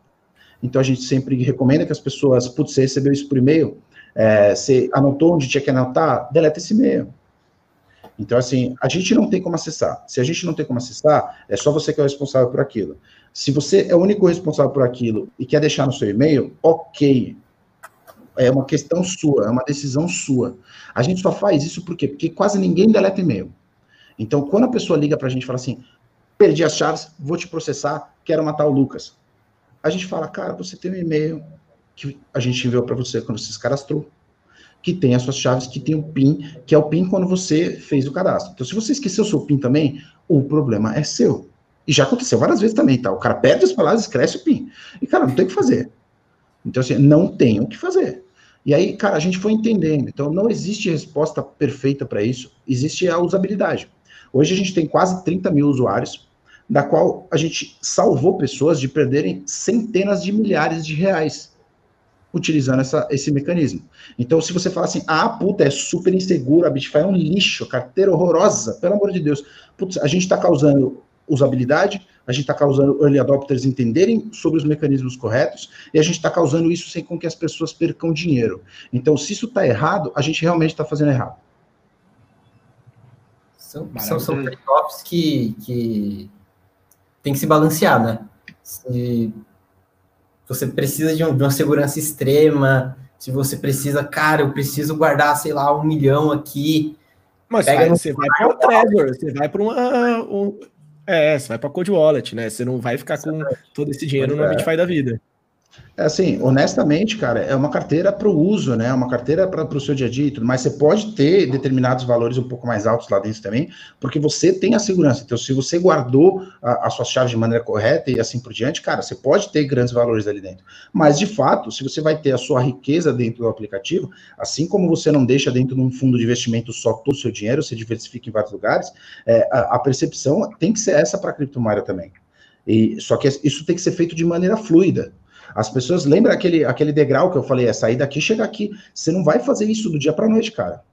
Então, a gente sempre recomenda que as pessoas, putz, você recebeu isso por e-mail, é, você anotou onde tinha que anotar, deleta esse e-mail. Então, assim, a gente não tem como acessar. Se a gente não tem como acessar, é só você que é o responsável por aquilo. Se você é o único responsável por aquilo e quer deixar no seu e-mail, ok. É uma questão sua, é uma decisão sua. A gente só faz isso por quê? Porque quase ninguém deleta e-mail. Então, quando a pessoa liga para a gente e fala assim, perdi as chaves, vou te processar, quero matar o Lucas. A gente fala, cara, você tem um e-mail que a gente enviou para você quando você se cadastrou que tem as suas chaves, que tem o PIN, que é o PIN quando você fez o cadastro. Então, se você esqueceu o seu PIN também, o problema é seu. E já aconteceu várias vezes também, tá? O cara perde as palavras, esquece o PIN. E, cara, não tem o que fazer. Então, assim, não tem o que fazer. E aí, cara, a gente foi entendendo. Então, não existe resposta perfeita para isso. Existe a usabilidade. Hoje a gente tem quase 30 mil usuários, da qual a gente salvou pessoas de perderem centenas de milhares de reais utilizando essa, esse mecanismo. Então, se você fala assim, ah, puta, é super inseguro, a Bitfy é um lixo, carteira horrorosa, pelo amor de Deus. Putz, a gente está causando usabilidade, a gente está causando early adopters entenderem sobre os mecanismos corretos, e a gente está causando isso sem com que as pessoas percam dinheiro. Então, se isso está errado, a gente realmente está fazendo errado. São, são, são trade-offs que, que tem que se balancear, né? Se você precisa de, um, de uma segurança extrema, se você precisa, cara, eu preciso guardar, sei lá, um milhão aqui. Mas vai, você vai para o Trezor, você vai para uma. Um, é, você vai para Code Wallet, né? Você não vai ficar com todo esse dinheiro no é. Bitfy da vida. É assim, honestamente, cara, é uma carteira para o uso, né? É uma carteira para o seu dia a dia e tudo mais. Você pode ter determinados valores um pouco mais altos lá dentro também, porque você tem a segurança. Então, se você guardou as suas chaves de maneira correta e assim por diante, cara, você pode ter grandes valores ali dentro. Mas, de fato, se você vai ter a sua riqueza dentro do aplicativo, assim como você não deixa dentro de um fundo de investimento só todo o seu dinheiro, você diversifica em vários lugares, é, a, a percepção tem que ser essa para a criptomoeda também. E, só que isso tem que ser feito de maneira fluida. As pessoas lembram aquele, aquele degrau que eu falei, é sair daqui, chegar aqui. Você não vai fazer isso do dia para noite, cara.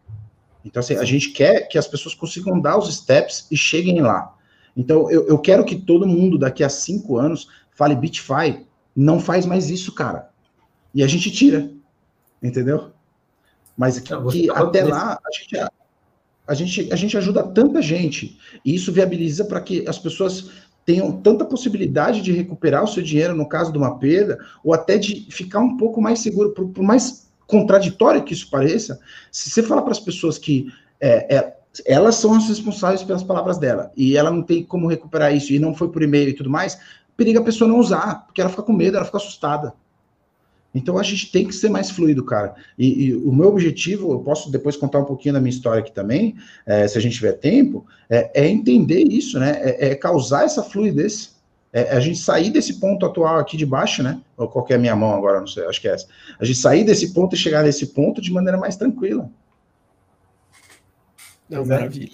Então, assim, a gente quer que as pessoas consigam dar os steps e cheguem lá. Então, eu, eu quero que todo mundo daqui a cinco anos fale Bitfy, não faz mais isso, cara. E a gente tira, entendeu? Mas que, que até lá a gente, a, gente, a gente ajuda tanta gente, e isso viabiliza para que as pessoas tenham tanta possibilidade de recuperar o seu dinheiro no caso de uma perda, ou até de ficar um pouco mais seguro, por, por mais contraditório que isso pareça, se você falar para as pessoas que é, é, elas são as responsáveis pelas palavras dela, e ela não tem como recuperar isso, e não foi por e-mail e tudo mais, periga a pessoa não usar, porque ela fica com medo, ela fica assustada. Então a gente tem que ser mais fluido, cara. E, e, o meu objetivo, eu posso depois contar um pouquinho da minha história aqui também, é, se a gente tiver tempo, é, é entender isso, né? É, é causar essa fluidez. É, a gente sair desse ponto atual aqui de baixo, né? Ou qual é a minha mão agora, não sei, acho que é essa. A gente sair desse ponto e chegar nesse ponto de maneira mais tranquila. Não, maravilha.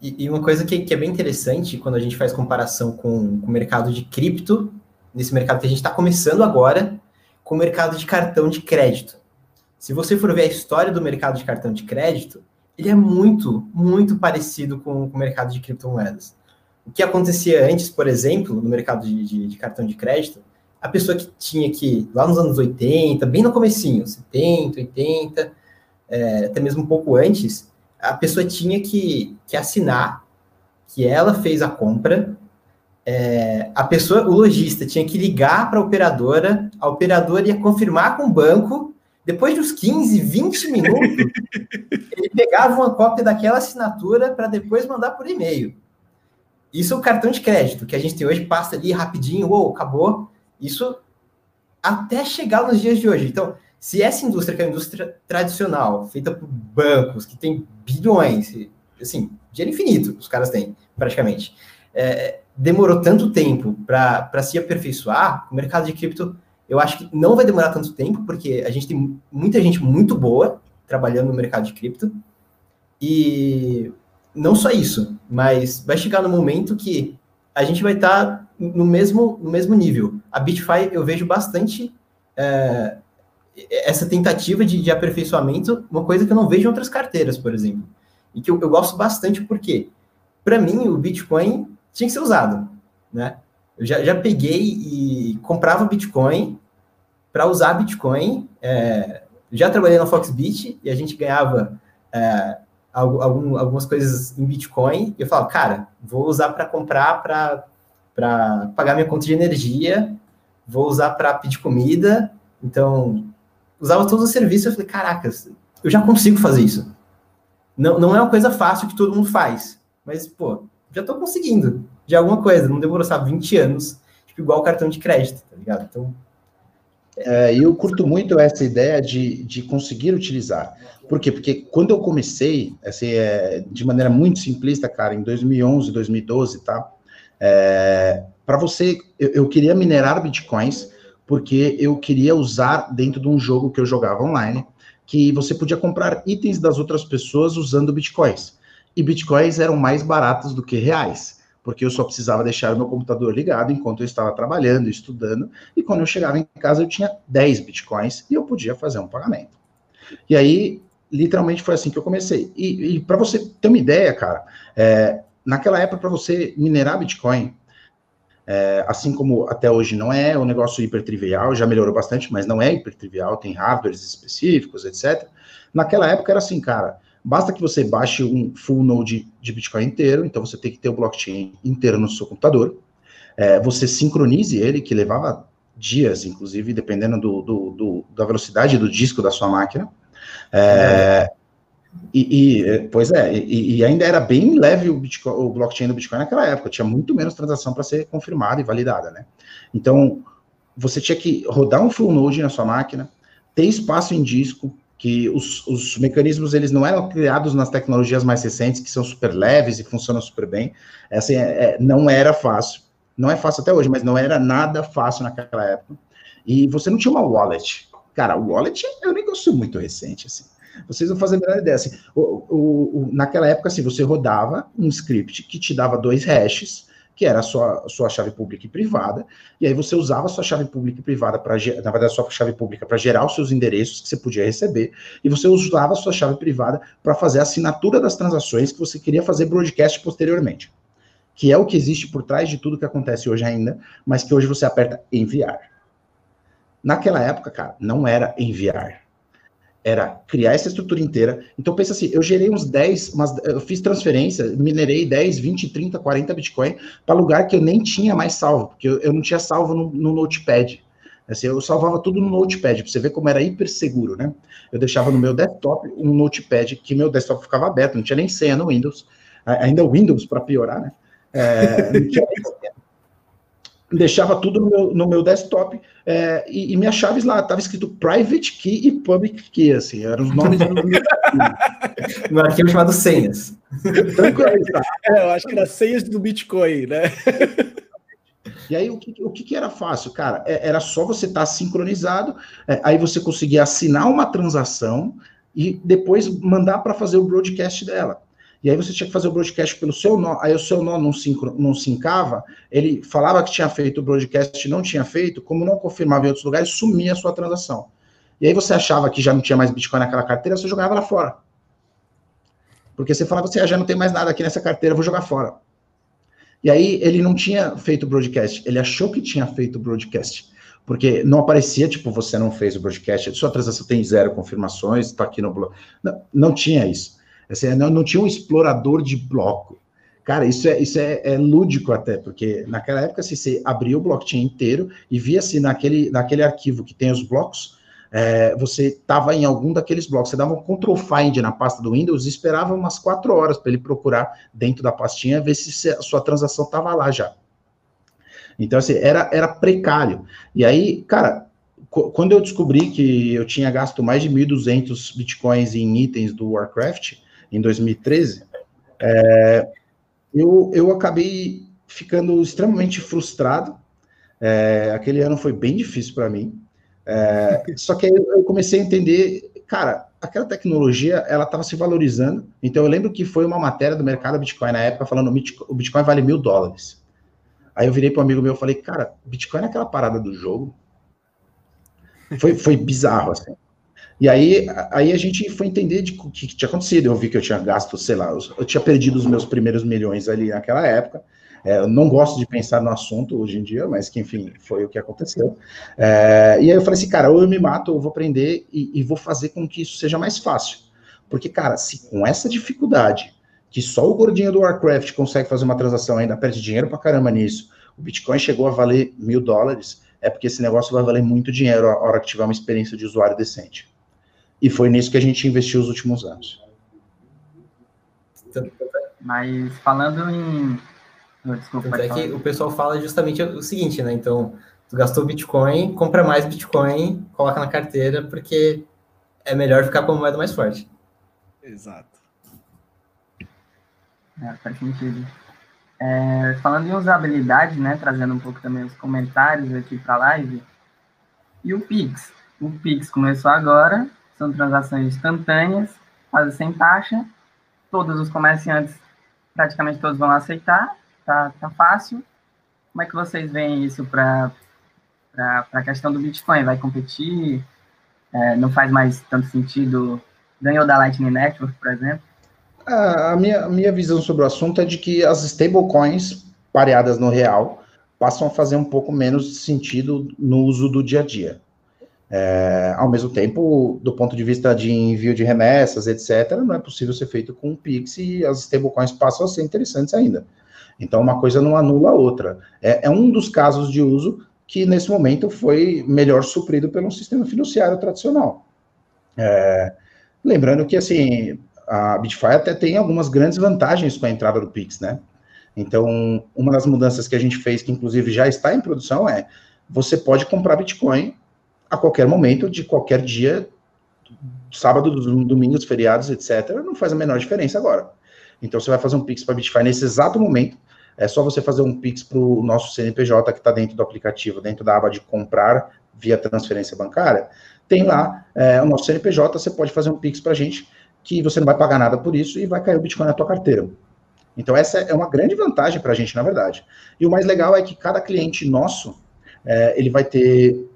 E, e, uma coisa que, que, é bem interessante quando a gente faz comparação com, com o mercado de cripto, nesse mercado que a gente está começando agora, com o mercado de cartão de crédito. Se você for ver a história do mercado de cartão de crédito, ele é muito, muito parecido com, o mercado de criptomoedas. O que acontecia antes, por exemplo, no mercado de, de, de, cartão de crédito, a pessoa que tinha que, lá nos anos 80, bem no comecinho, 70, 80, é, até mesmo um pouco antes, a pessoa tinha que, que assinar que ela fez a compra, é, a pessoa, o lojista tinha que ligar para a operadora, a operadora ia confirmar com o banco, depois dos 15, 20 minutos, (laughs) ele pegava uma cópia daquela assinatura para depois mandar por e-mail. Isso é o cartão de crédito, que a gente tem hoje, passa ali rapidinho, ou acabou. Isso até chegar nos dias de hoje. Então, se essa indústria, que é uma indústria tradicional, feita por bancos, que tem bilhões, assim, dinheiro infinito, os caras têm, praticamente, é, demorou tanto tempo para se aperfeiçoar, o mercado de cripto, eu acho que não vai demorar tanto tempo, porque a gente tem muita gente muito boa trabalhando no mercado de cripto, e não só isso, mas vai chegar no momento que a gente vai estar tá no mesmo, no mesmo nível. A Bitfy, eu vejo bastante é, essa tentativa de, de, aperfeiçoamento, uma coisa que eu não vejo em outras carteiras, por exemplo. E que eu, eu gosto bastante, porque, para mim, o Bitcoin tinha que ser usado, né? Eu já, já peguei e comprava Bitcoin para usar Bitcoin. É, já trabalhei na Foxbit e a gente ganhava é, algum, algumas coisas em Bitcoin, e eu falo, cara, vou usar para comprar, para pagar minha conta de energia, vou usar para pedir comida. Então, usava todos os serviços, eu falei, caracas, eu já consigo fazer isso. Não, não é uma coisa fácil que todo mundo faz, mas, pô, já estou conseguindo de alguma coisa, não demorou, sabe, 20 anos, tipo, igual cartão de crédito, tá ligado? Então, é, eu curto muito essa ideia de, de conseguir utilizar. Por quê? Porque quando eu comecei, assim, é, de maneira muito simplista, cara, em 2011, 2012, tá? É, para você, eu, eu, queria minerar bitcoins porque eu queria usar dentro de um jogo que eu jogava online, que você podia comprar itens das outras pessoas usando bitcoins. E bitcoins eram mais baratos do que reais porque eu só precisava deixar o meu computador ligado enquanto eu estava trabalhando, estudando, e quando eu chegava em casa eu tinha 10 bitcoins e eu podia fazer um pagamento. E aí, literalmente foi assim que eu comecei. E, e para você ter uma ideia, cara, é, naquela época, para você minerar bitcoin, é, assim como até hoje não é um negócio hipertrivial, já melhorou bastante, mas não é hipertrivial, tem hardwares específicos, etc. Naquela época era assim, cara, Basta que você baixe um full node de Bitcoin inteiro, então você tem que ter o blockchain inteiro no seu computador. É, você sincronize ele, que levava dias, inclusive, dependendo do, do, do, da velocidade do disco da sua máquina. É, e, e, pois é, e, e, ainda era bem leve o, Bitcoin, o blockchain do Bitcoin naquela época, tinha muito menos transação para ser confirmada e validada, né? Então, você tinha que rodar um full node na sua máquina, ter espaço em disco, que os, os, mecanismos eles não eram criados nas tecnologias mais recentes, que são super leves e funcionam super bem. Assim, é, é, não era fácil. Não é fácil até hoje, mas não era nada fácil naquela época. E você não tinha uma wallet. Cara, o wallet é um negócio muito recente, assim. Vocês vão fazer a melhor ideia. Assim, o, o, o, naquela época, assim, você rodava um script que te dava dois hashes, que era a sua, sua chave pública e privada, e aí você usava a sua chave pública e privada para, na verdade, a sua chave pública para gerar os seus endereços que você podia receber, e você usava a sua chave privada para fazer a assinatura das transações que você queria fazer broadcast posteriormente. Que é o que existe por trás de tudo que acontece hoje ainda, mas que hoje você aperta enviar. Naquela época, cara, não era enviar era criar essa estrutura inteira. Então pensa assim, eu gerei uns 10, mas eu fiz transferência, minerei 10, 20, 30, 40 Bitcoin para lugar que eu nem tinha mais salvo, porque eu, eu não tinha salvo no, no Notepad. Assim, eu salvava tudo no Notepad, para você ver como era hiper seguro, né? Eu deixava no meu desktop um Notepad, que meu desktop ficava aberto, não tinha nem senha no Windows, ainda Windows para piorar, né? É, não tinha nem senha deixava tudo no meu, no meu desktop é, e, e, minhas chaves lá estava escrito private key e public key, assim, eram os nomes do meu (laughs) no arquivo chamado senhas. é, eu acho que era senhas do Bitcoin, né? E aí, o que, o que, era fácil? Cara, é, era só você estar tá sincronizado, é, aí você conseguia assinar uma transação e depois mandar para fazer o broadcast dela. E aí você tinha que fazer o broadcast pelo seu nó, aí o seu nó não, sincro, não sincava, ele falava que tinha feito o broadcast não tinha feito, como não confirmava em outros lugares, sumia a sua transação. E aí você achava que já não tinha mais Bitcoin naquela carteira, você jogava lá fora. Porque você falava assim, ah, já não tem mais nada aqui nessa carteira, vou jogar fora. E aí ele não tinha feito o broadcast, ele achou que tinha feito o broadcast. Porque não aparecia, tipo, você não fez o broadcast, sua transação tem zero confirmações, está aqui no bloco. Não, não tinha isso. Assim, não, não tinha um explorador de bloco. Cara, isso é, isso é, é, lúdico até, porque naquela época, se você abria o blockchain inteiro e via-se naquele, naquele arquivo que tem os blocos, é, você estava em algum daqueles blocos, você dava um Ctrl Find na pasta do Windows e esperava umas quatro horas para ele procurar dentro da pastinha, ver se a sua transação estava lá já. Então, assim, era, era precário. E aí, cara, quando eu descobri que eu tinha gasto mais de 1.200 bitcoins em itens do Warcraft, em 2013, é, eu, eu acabei ficando extremamente frustrado. É, aquele ano foi bem difícil para mim. É, (laughs) só que aí eu comecei a entender, cara, aquela tecnologia ela estava se valorizando. Então eu lembro que foi uma matéria do mercado Bitcoin na época falando o Bitcoin vale mil dólares. Aí eu virei para um amigo meu e falei, cara, Bitcoin é aquela parada do jogo. Foi, foi bizarro, assim. E aí, aí a gente foi entender de o que tinha acontecido. Eu vi que eu tinha gasto, sei lá, eu tinha perdido os meus primeiros milhões ali naquela época. É, eu não gosto de pensar no assunto hoje em dia, mas que, enfim, foi o que aconteceu. É, e aí eu falei assim, cara, ou eu me mato, ou eu vou aprender e, e vou fazer com que isso seja mais fácil. Porque, cara, se com essa dificuldade, que só o gordinho do Warcraft consegue fazer uma transação ainda, perde dinheiro pra caramba nisso, o Bitcoin chegou a valer mil dólares, é porque esse negócio vai valer muito dinheiro a hora que tiver uma experiência de usuário decente. E foi nisso que a gente investiu os últimos anos. Mas falando em Desculpa, Tanto é que o pessoal fala justamente o seguinte, né? Então, tu gastou Bitcoin, compra mais Bitcoin, coloca na carteira, porque é melhor ficar com a moeda mais forte. Exato. É, faz sentido. É, falando em usabilidade, né? Trazendo um pouco também os comentários aqui para a live. E o Pix? O Pix começou agora, são transações instantâneas, quase sem taxa. Todos os comerciantes, praticamente todos vão aceitar tá, tá fácil. Como é que vocês veem isso para a questão do Bitcoin? Vai competir? É, não faz mais tanto sentido? Ganhou da Lightning Network, por exemplo? A minha, minha visão sobre o assunto é de que as stablecoins pareadas no real passam a fazer um pouco menos sentido no uso do dia a dia. É, ao mesmo tempo, do ponto de vista de envio de remessas, etc., não é possível ser feito com o Pix e as stablecoins passam a ser interessantes ainda. Então, uma coisa não anula a outra. É, é um dos casos de uso que, nesse momento, foi melhor suprido pelo sistema fiduciário tradicional. É, lembrando que, assim, a Bitfy até tem algumas grandes vantagens com a entrada do Pix, né? Então, uma das mudanças que a gente fez, que inclusive já está em produção, é você pode comprar Bitcoin a qualquer momento, de qualquer dia, sábado, domingos, feriados, etc. Não faz a menor diferença agora. Então, você vai fazer um Pix para Bitfy nesse exato momento, é só você fazer um Pix para o nosso CNPJ que está dentro do aplicativo, dentro da aba de comprar via transferência bancária. Tem lá é, o nosso CNPJ, você pode fazer um Pix para a gente, que você não vai pagar nada por isso e vai cair o Bitcoin na tua carteira. Então, essa é uma grande vantagem para a gente, na verdade. E o mais legal é que cada cliente nosso, é, ele vai ter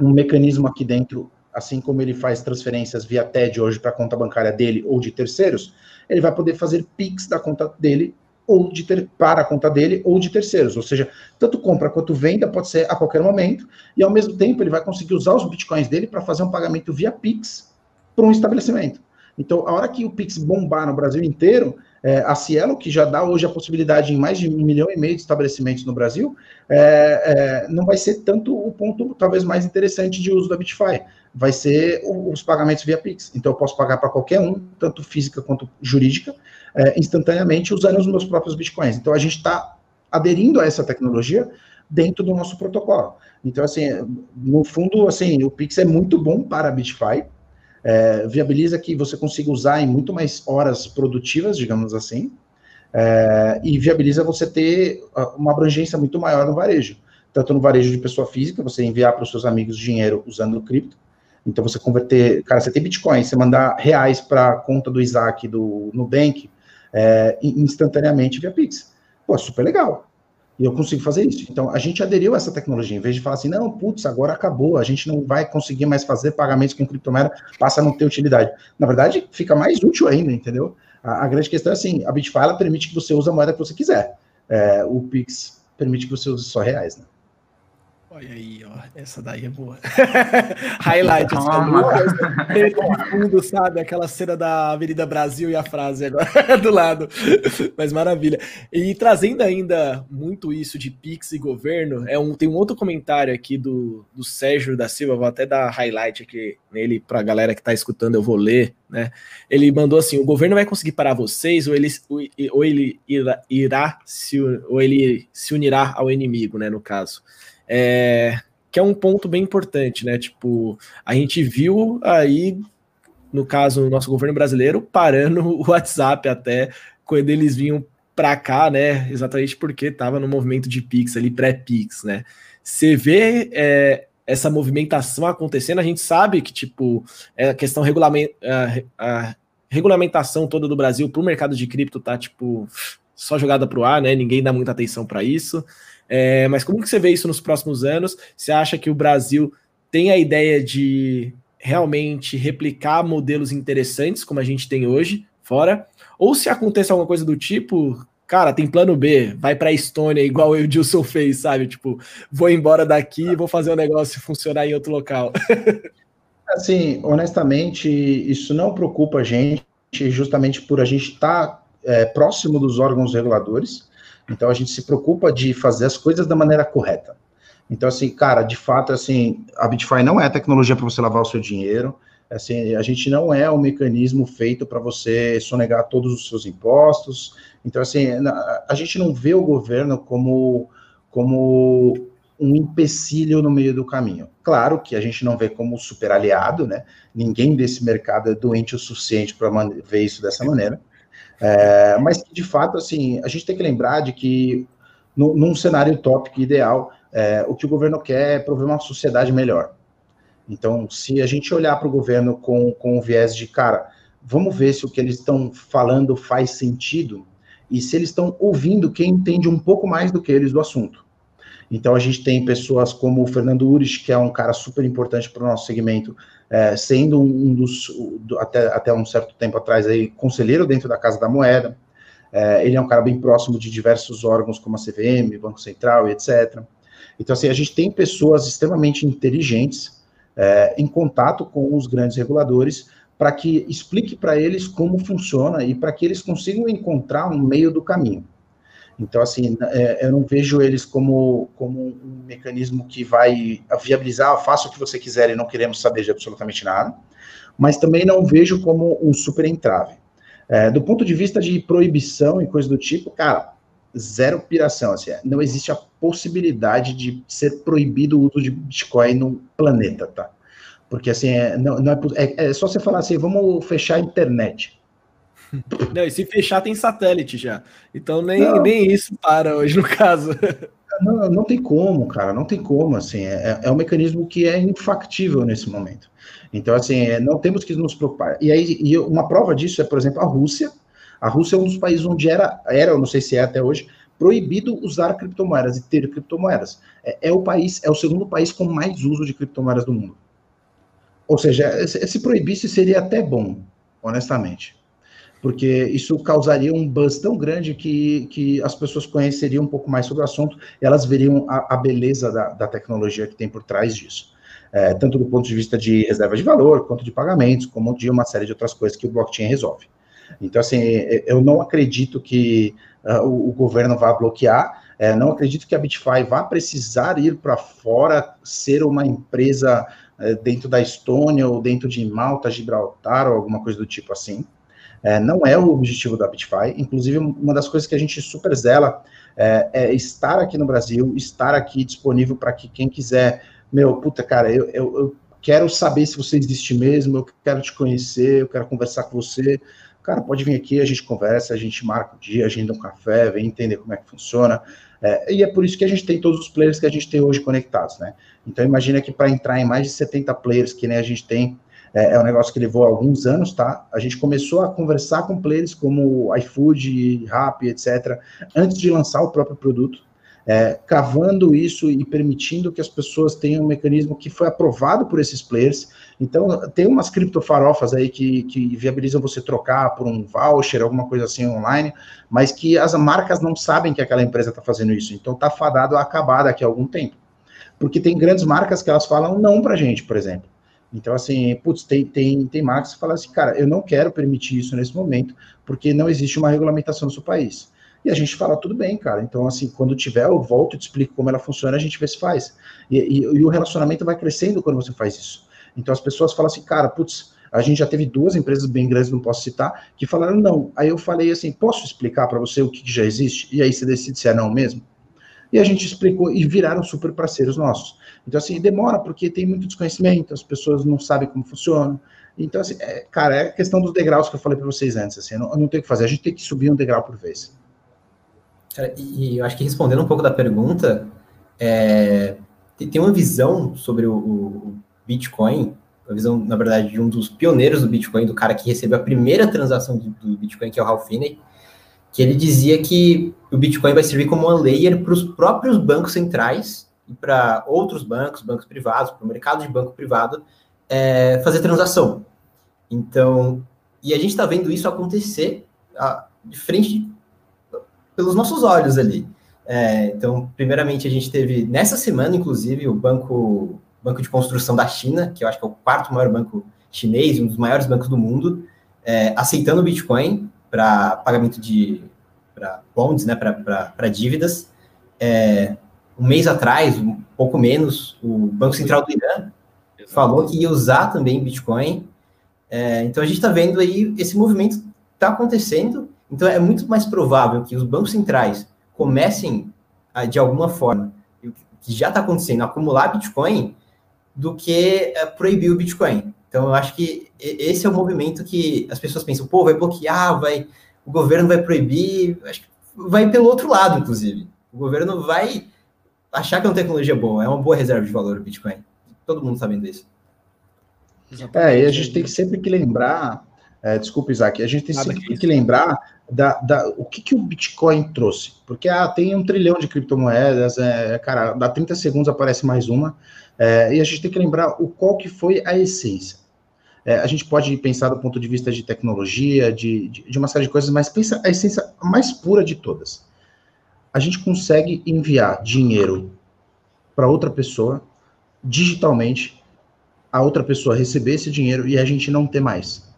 um mecanismo aqui dentro, assim como ele faz transferências via TED hoje para a conta bancária dele ou de terceiros, ele vai poder fazer Pix da conta dele ou de ter, para a conta dele ou de terceiros. Ou seja, tanto compra quanto venda pode ser a qualquer momento, e ao mesmo tempo ele vai conseguir usar os bitcoins dele para fazer um pagamento via Pix para um estabelecimento. Então, a hora que o Pix bombar no Brasil inteiro, é, a Cielo, que já dá hoje a possibilidade em mais de um milhão e meio de estabelecimentos no Brasil, é, é, não vai ser tanto o ponto talvez mais interessante de uso da Bitfy. Vai ser os pagamentos via Pix. Então, eu posso pagar para qualquer um, tanto física quanto jurídica, é, instantaneamente usando os meus próprios bitcoins. Então a gente está aderindo a essa tecnologia dentro do nosso protocolo. Então, assim, no fundo, assim, o Pix é muito bom para a Bitfy, é, viabiliza que você consiga usar em muito mais horas produtivas, digamos assim, é, e viabiliza você ter ah, uma abrangência muito maior no varejo. Tanto no varejo de pessoa física, você enviar para os seus amigos dinheiro usando o cripto, então você converter, cara, você tem Bitcoin, você mandar reais para a conta do Isaac do Nubank, é, instantaneamente via Pix. Pô, super legal. E eu consigo fazer isso. Então, a gente aderiu a essa tecnologia, em vez de falar assim, não, putz, agora acabou, a gente não vai conseguir mais fazer pagamentos com criptomoeda, passa a não ter utilidade. Na verdade, fica mais útil ainda, entendeu? A, a grande questão é assim, a Bitfala permite que você use a moeda que você quiser. É, o Pix permite que você use só reais, né? Olha aí, ó. Essa daí é boa. (laughs) Highlight, essa de fundo, sabe? Aquela cena da Avenida Brasil e a frase agora (laughs) do lado. Mas maravilha. E trazendo ainda muito isso de Pix e governo, é um, tem um outro comentário aqui do, do Sérgio da Silva, vou até dar highlight aqui nele para a galera que está escutando, eu vou ler, né? Ele mandou assim: o governo vai conseguir parar vocês, ou ele, ou ele irá, irá se, ou ele se unirá ao inimigo, né? No caso. É, que é um ponto bem importante, né? Tipo, a gente viu aí, no caso, o nosso governo brasileiro, parando (laughs) o WhatsApp até quando eles vinham para cá, né? Exatamente porque estava no movimento de Pix ali, pré-Pix, né? Você vê é, essa movimentação acontecendo, a gente sabe que, tipo, é a questão a regulamentação toda do Brasil para o mercado de cripto tá, tipo, só jogada para o ar, né? Ninguém dá muita atenção para isso. É, mas como que você vê isso nos próximos anos? Você acha que o Brasil tem a ideia de realmente replicar modelos interessantes, como a gente tem hoje, fora? Ou se acontecer alguma coisa do tipo, cara, tem plano B, vai para a Estônia, igual o Edilson fez, sabe? Tipo, vou embora daqui, vou fazer o um negócio funcionar em outro local. (laughs) assim, honestamente, isso não preocupa a gente, justamente por a gente estar tá, é, próximo dos órgãos reguladores. Então a gente se preocupa de fazer as coisas da maneira correta. Então, assim, cara, de fato, assim, a Bitfy não é tecnologia para você lavar o seu dinheiro. Assim, a gente não é um mecanismo feito para você sonegar todos os seus impostos. Então, assim, a gente não vê o governo como, como um empecilho no meio do caminho. Claro que a gente não vê como super aliado, né? Ninguém desse mercado é doente o suficiente para ver isso dessa maneira. É, mas de fato, assim, a gente tem que lembrar de que no, num cenário utópico ideal, é, o que o governo quer é prover uma sociedade melhor. Então, se a gente olhar para o governo com, com o viés de, cara, vamos ver se o que eles estão falando faz sentido e se eles estão ouvindo quem entende um pouco mais do que eles do assunto. Então, a gente tem pessoas como o Fernando Urich, que é um cara super importante para o nosso segmento, é, sendo um dos, até, até um certo tempo atrás, aí, conselheiro dentro da Casa da Moeda. É, ele é um cara bem próximo de diversos órgãos, como a CVM, Banco Central e etc. Então, assim, a gente tem pessoas extremamente inteligentes é, em contato com os grandes reguladores para que explique para eles como funciona e para que eles consigam encontrar um meio do caminho. Então, assim, é, eu não vejo eles como, como um mecanismo que vai viabilizar, faça o que você quiser e não queremos saber de absolutamente nada, mas também não vejo como um super entrave. É, do ponto de vista de proibição e coisa do tipo, cara, zero piração, assim, não existe a possibilidade de ser proibido o uso de Bitcoin no planeta, tá? Porque, assim, é, não, não é, é, é só você falar assim, vamos fechar a internet. (laughs) Não, e se fechar tem satélite já. Então nem, nem isso para hoje, no caso. (laughs) Não, não tem como, cara, não tem como, assim, é, é um mecanismo que é infactível nesse momento. Então, assim, é, não temos que nos preocupar. E aí, e uma prova disso é, por exemplo, a Rússia. A Rússia é um dos países onde era, era, eu não sei se é até hoje, proibido usar criptomoedas e ter criptomoedas. É, é o país, é o segundo país com mais uso de criptomoedas do mundo. Ou seja, se, se proibisse seria até bom, honestamente porque isso causaria um buzz tão grande que, que as pessoas conheceriam um pouco mais sobre o assunto e elas veriam a, a beleza da, da, tecnologia que tem por trás disso. É, tanto do ponto de vista de reserva de valor, quanto de pagamentos, como de uma série de outras coisas que o blockchain resolve. Então, assim, eu não acredito que uh, o, governo vá bloquear, é, não acredito que a Bitfy vá precisar ir para fora, ser uma empresa uh, dentro da Estônia ou dentro de Malta, Gibraltar ou alguma coisa do tipo assim. É, não é o objetivo da Bitfy. Inclusive, uma das coisas que a gente super zela é, é estar aqui no Brasil, estar aqui disponível para que quem quiser, meu, puta, cara, eu, eu, eu, quero saber se você existe mesmo, eu quero te conhecer, eu quero conversar com você. Cara, pode vir aqui, a gente conversa, a gente marca o dia, agenda um café, vem entender como é que funciona. É, e é por isso que a gente tem todos os players que a gente tem hoje conectados, né? Então, imagina que para entrar em mais de 70 players, que nem a gente tem, é, é, um negócio que levou alguns anos, tá? A gente começou a conversar com players como iFood, Rappi, etc., antes de lançar o próprio produto, é, cavando isso e permitindo que as pessoas tenham um mecanismo que foi aprovado por esses players. Então, tem umas criptofarofas aí que, que viabilizam você trocar por um voucher, alguma coisa assim online, mas que as marcas não sabem que aquela empresa está fazendo isso. Então, está fadado a acabar daqui a algum tempo. Porque tem grandes marcas que elas falam não para gente, por exemplo. Então, assim, putz, tem, tem, tem marcas que falam assim, cara, eu não quero permitir isso nesse momento, porque não existe uma regulamentação no seu país. E a gente fala, tudo bem, cara. Então, assim, quando tiver, eu volto e te explico como ela funciona, a gente vê se faz. E, e, e, o relacionamento vai crescendo quando você faz isso. Então, as pessoas falam assim, cara, putz, a gente já teve duas empresas bem grandes, não posso citar, que falaram não. Aí eu falei assim, posso explicar para você o que, que já existe? E aí você decide se é não mesmo? E a gente explicou e viraram super parceiros nossos. Então, assim, demora porque tem muito desconhecimento, as pessoas não sabem como funciona. Então, assim, é, cara, é a questão dos degraus que eu falei para vocês antes, assim, não, não tem o que fazer, a gente tem que subir um degrau por vez. E eu acho que respondendo um pouco da pergunta, é, tem uma visão sobre o, o Bitcoin, a visão, na verdade, de um dos pioneiros do Bitcoin, do cara que recebeu a primeira transação do Bitcoin, que é o Ralph Finney, que ele dizia que o Bitcoin vai servir como uma layer para os próprios bancos centrais e para outros bancos, bancos privados, para o mercado de banco privado, é, fazer transação. Então, e a gente está vendo isso acontecer a, de frente pelos nossos olhos ali. É, então, primeiramente, a gente teve nessa semana, inclusive, o banco, banco de construção da China, que eu acho que é o quarto maior banco chinês, um dos maiores bancos do mundo, é, aceitando o Bitcoin para pagamento de pra bonds, né, para dívidas. É, um mês atrás, um pouco menos, o Banco Central do Irã falou que ia usar também Bitcoin. É, então a gente está vendo aí esse movimento está acontecendo. Então é muito mais provável que os bancos centrais comecem a, de alguma forma, que já está acontecendo, acumular Bitcoin do que é, proibir o Bitcoin. Então, eu acho que esse é o movimento que as pessoas pensam, pô, vai bloquear, vai, o governo vai proibir, acho que vai pelo outro lado, inclusive. O governo vai achar que é uma tecnologia boa, é uma boa reserva de valor o Bitcoin. Todo mundo sabendo isso. É, e a gente tem que sempre que lembrar, é, desculpa, Isaac, a gente tem Nada sempre que, que lembrar da, da, o que, que o Bitcoin trouxe. Porque ah, tem um trilhão de criptomoedas, é, cara, dá 30 segundos aparece mais uma, é, e a gente tem que lembrar o qual que foi a essência. É, a gente pode pensar do ponto de vista de tecnologia, de, de, de uma série de coisas, mas pensa a essência mais pura de todas. A gente consegue enviar dinheiro para outra pessoa digitalmente, a outra pessoa receber esse dinheiro e a gente não ter mais.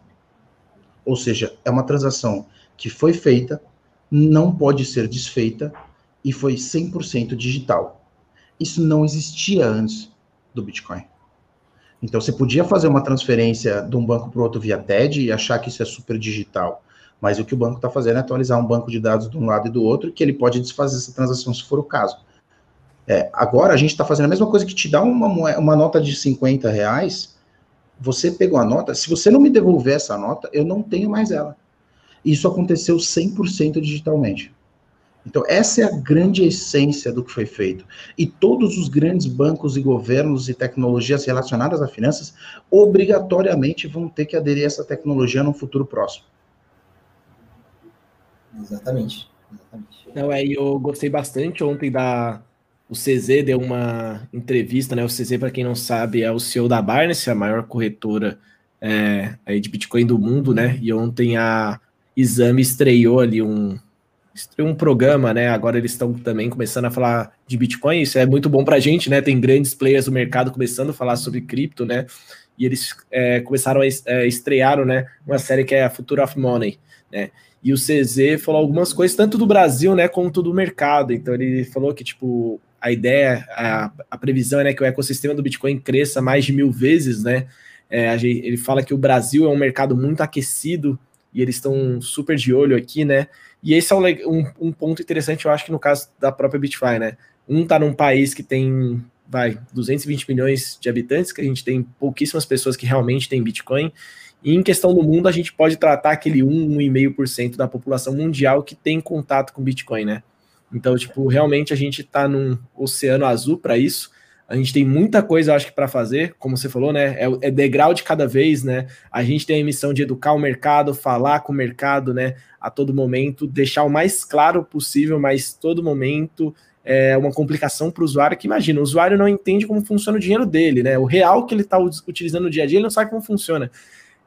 Ou seja, é uma transação que foi feita, não pode ser desfeita e foi 100% digital. Isso não existia antes do Bitcoin. Então, você podia fazer uma transferência de um banco para o outro via TED e achar que isso é super digital. Mas o que o banco está fazendo é atualizar um banco de dados de um lado e do outro, que ele pode desfazer essa transação se for o caso. É, agora a gente está fazendo a mesma coisa que te dá uma, uma nota de 50 reais. Você pegou a nota, se você não me devolver essa nota, eu não tenho mais ela. Isso aconteceu 100% digitalmente. Então, essa é a grande essência do que foi feito. E todos os grandes bancos e governos e tecnologias relacionadas a finanças obrigatoriamente vão ter que aderir a essa tecnologia no futuro próximo. Exatamente. Exatamente. Não, é, eu gostei bastante ontem da. O CZ deu uma entrevista, né? O CZ, para quem não sabe, é o CEO da Barnes, a maior corretora é, aí de Bitcoin do mundo, né? E ontem a Exame estreou ali um, um programa, né? Agora eles estão também começando a falar de Bitcoin. Isso é muito bom para a gente, né? Tem grandes players do mercado começando a falar sobre cripto, né? E eles é, começaram a é, estrearam, né? Uma série que é a Future of Money, né? E o CZ falou algumas coisas tanto do Brasil, né, quanto do mercado. Então ele falou que tipo a ideia, a, a previsão é né, que o ecossistema do Bitcoin cresça mais de mil vezes, né? É, ele fala que o Brasil é um mercado muito aquecido e eles estão super de olho aqui, né? E esse é um, um, ponto interessante, eu acho que no caso da própria Bitfy, né? Um tá num país que tem, vai, 220 milhões de habitantes, que a gente tem pouquíssimas pessoas que realmente têm Bitcoin. E em questão do mundo, a gente pode tratar aquele 1, 1,5% da população mundial que tem contato com Bitcoin, né? Então, tipo, realmente a gente tá num oceano azul para isso. A gente tem muita coisa, acho que, para fazer, como você falou, né? É, é, degrau de cada vez, né? A gente tem a missão de educar o mercado, falar com o mercado, né? A todo momento, deixar o mais claro possível, mas todo momento é uma complicação para o usuário que imagina, o usuário não entende como funciona o dinheiro dele, né? O real que ele está utilizando no dia a dia, ele não sabe como funciona.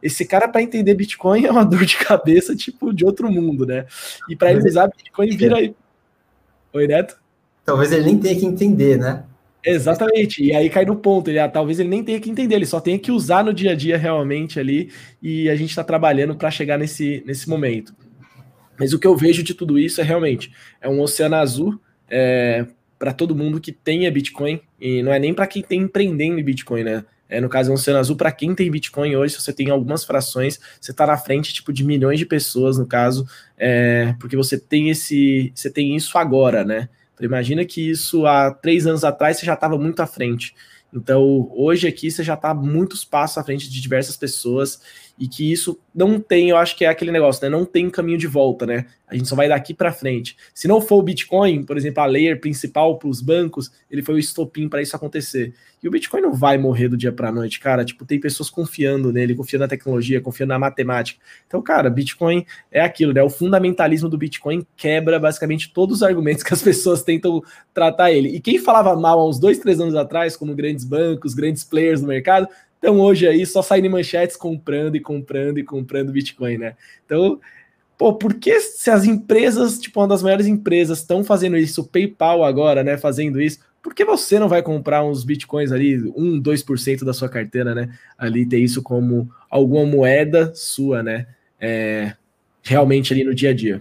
Esse cara, para entender Bitcoin, é uma (laughs) dor de cabeça, tipo, de outro mundo, né? E para ele usar Bitcoin, vira aí. Oi, Neto? Talvez ele nem tenha que entender, né? Exatamente, e aí cai no ponto, ele, ah, talvez ele nem tenha que entender, ele só tenha que usar no dia a dia realmente ali, e a gente está trabalhando para chegar nesse, nesse momento. Mas o que eu vejo de tudo isso é realmente é um oceano azul é, para todo mundo que tenha Bitcoin, e não é nem para quem tem empreendendo em Bitcoin, né? É, no caso, é um oceano azul para quem tem Bitcoin hoje, se você tem algumas frações, você está na frente tipo de milhões de pessoas, no caso, é, porque você tem esse, você tem isso agora, né? Então, imagina que isso há três anos atrás você já estava muito à frente. Então, hoje aqui você já está muitos passos à frente de diversas pessoas e que isso não tem, eu acho que é aquele negócio, né? Não tem caminho de volta, né? A gente só vai daqui para frente. Se não for o Bitcoin, por exemplo, a layer principal para os bancos, ele foi o estopim para isso acontecer. E o Bitcoin não vai morrer do dia para noite, cara. Tipo, tem pessoas confiando nele, confiando na tecnologia, confiando na matemática. Então, cara, Bitcoin é aquilo, né? O fundamentalismo do Bitcoin quebra basicamente todos os argumentos que as pessoas tentam tratar ele. E quem falava mal há uns dois, três anos atrás, como grandes bancos, grandes players no mercado, então hoje aí só saindo manchetes comprando e comprando e comprando Bitcoin, né? Então, pô, por que se as empresas, tipo, uma das maiores empresas estão fazendo isso, o PayPal agora, né, fazendo isso, por que você não vai comprar uns Bitcoins ali, 1, 2% da sua carteira, né? Ali ter isso como alguma moeda sua, né? É, realmente ali no dia a dia.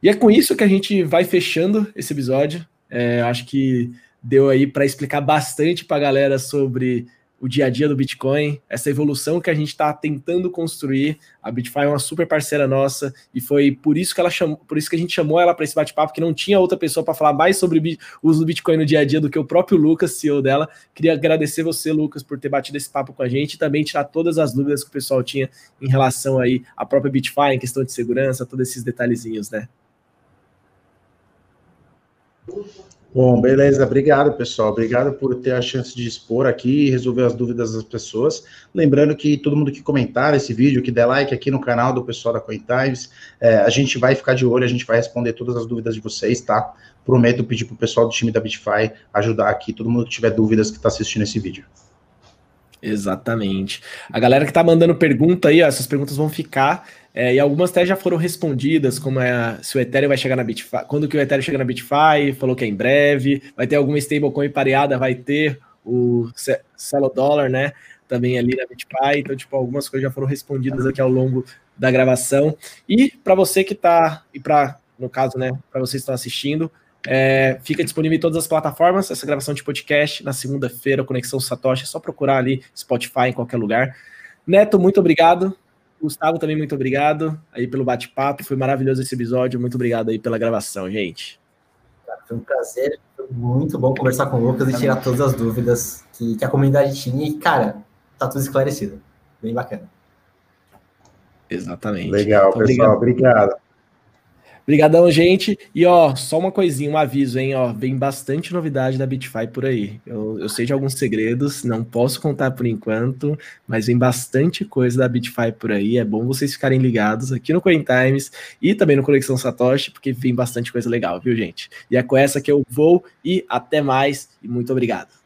E é com isso que a gente vai fechando esse episódio. É, acho que deu aí para explicar bastante para a galera sobre o dia a dia do Bitcoin, essa evolução que a gente está tentando construir. A Bitfy é uma super parceira nossa e foi por isso que ela chamou, por isso que a gente chamou ela para esse bate-papo, que não tinha outra pessoa para falar mais sobre o uso do Bitcoin no dia a dia do que o próprio Lucas, CEO dela. Queria agradecer você, Lucas, por ter batido esse papo com a gente e também tirar todas as dúvidas que o pessoal tinha em relação aí à própria Bitfy, em questão de segurança, todos esses detalhezinhos, né? Bom, beleza. Obrigado, pessoal. Obrigado por ter a chance de expor aqui e resolver as dúvidas das pessoas. Lembrando que todo mundo que comentar esse vídeo, que der like aqui no canal do pessoal da CoinTimes, é, a gente vai ficar de olho, a gente vai responder todas as dúvidas de vocês, tá? Prometo pedir para o pessoal do time da Bitfy ajudar aqui, todo mundo que tiver dúvidas que está assistindo esse vídeo. Exatamente. A galera que está mandando pergunta aí, ó, essas perguntas vão ficar é, e algumas até já foram respondidas, como é se o Ethereum vai chegar na Bitfy, quando que o Ethereum chega na Bitfy, falou que é em breve, vai ter alguma stablecoin pareada, vai ter o Celo Dollar, né, também ali na Bitfy, então, tipo, algumas coisas já foram respondidas aqui ao longo da gravação. E para você que está, e para, no caso, né, para vocês que estão assistindo, é, fica disponível em todas as plataformas, essa gravação de podcast, na segunda-feira, Conexão Satoshi, é só procurar ali, Spotify, em qualquer lugar. Neto, muito obrigado Gustavo, também muito obrigado aí pelo bate-papo. Foi maravilhoso esse episódio. Muito obrigado aí pela gravação, gente. Foi um prazer, foi muito bom conversar com o Lucas e tirar todas as dúvidas que, que a comunidade tinha. E, cara, tá tudo esclarecido. Bem bacana. Exatamente. Legal, então, pessoal. Obrigado. obrigado. Obrigadão, gente. E ó, só uma coisinha, um aviso, hein? Ó, vem bastante novidade da Bitfy por aí. Eu, eu sei de alguns segredos, não posso contar por enquanto, mas vem bastante coisa da Bitfy por aí. É bom vocês ficarem ligados aqui no Coin Times e também no Conexão Satoshi, porque vem bastante coisa legal, viu, gente? E é com essa que eu vou e até mais e muito obrigado.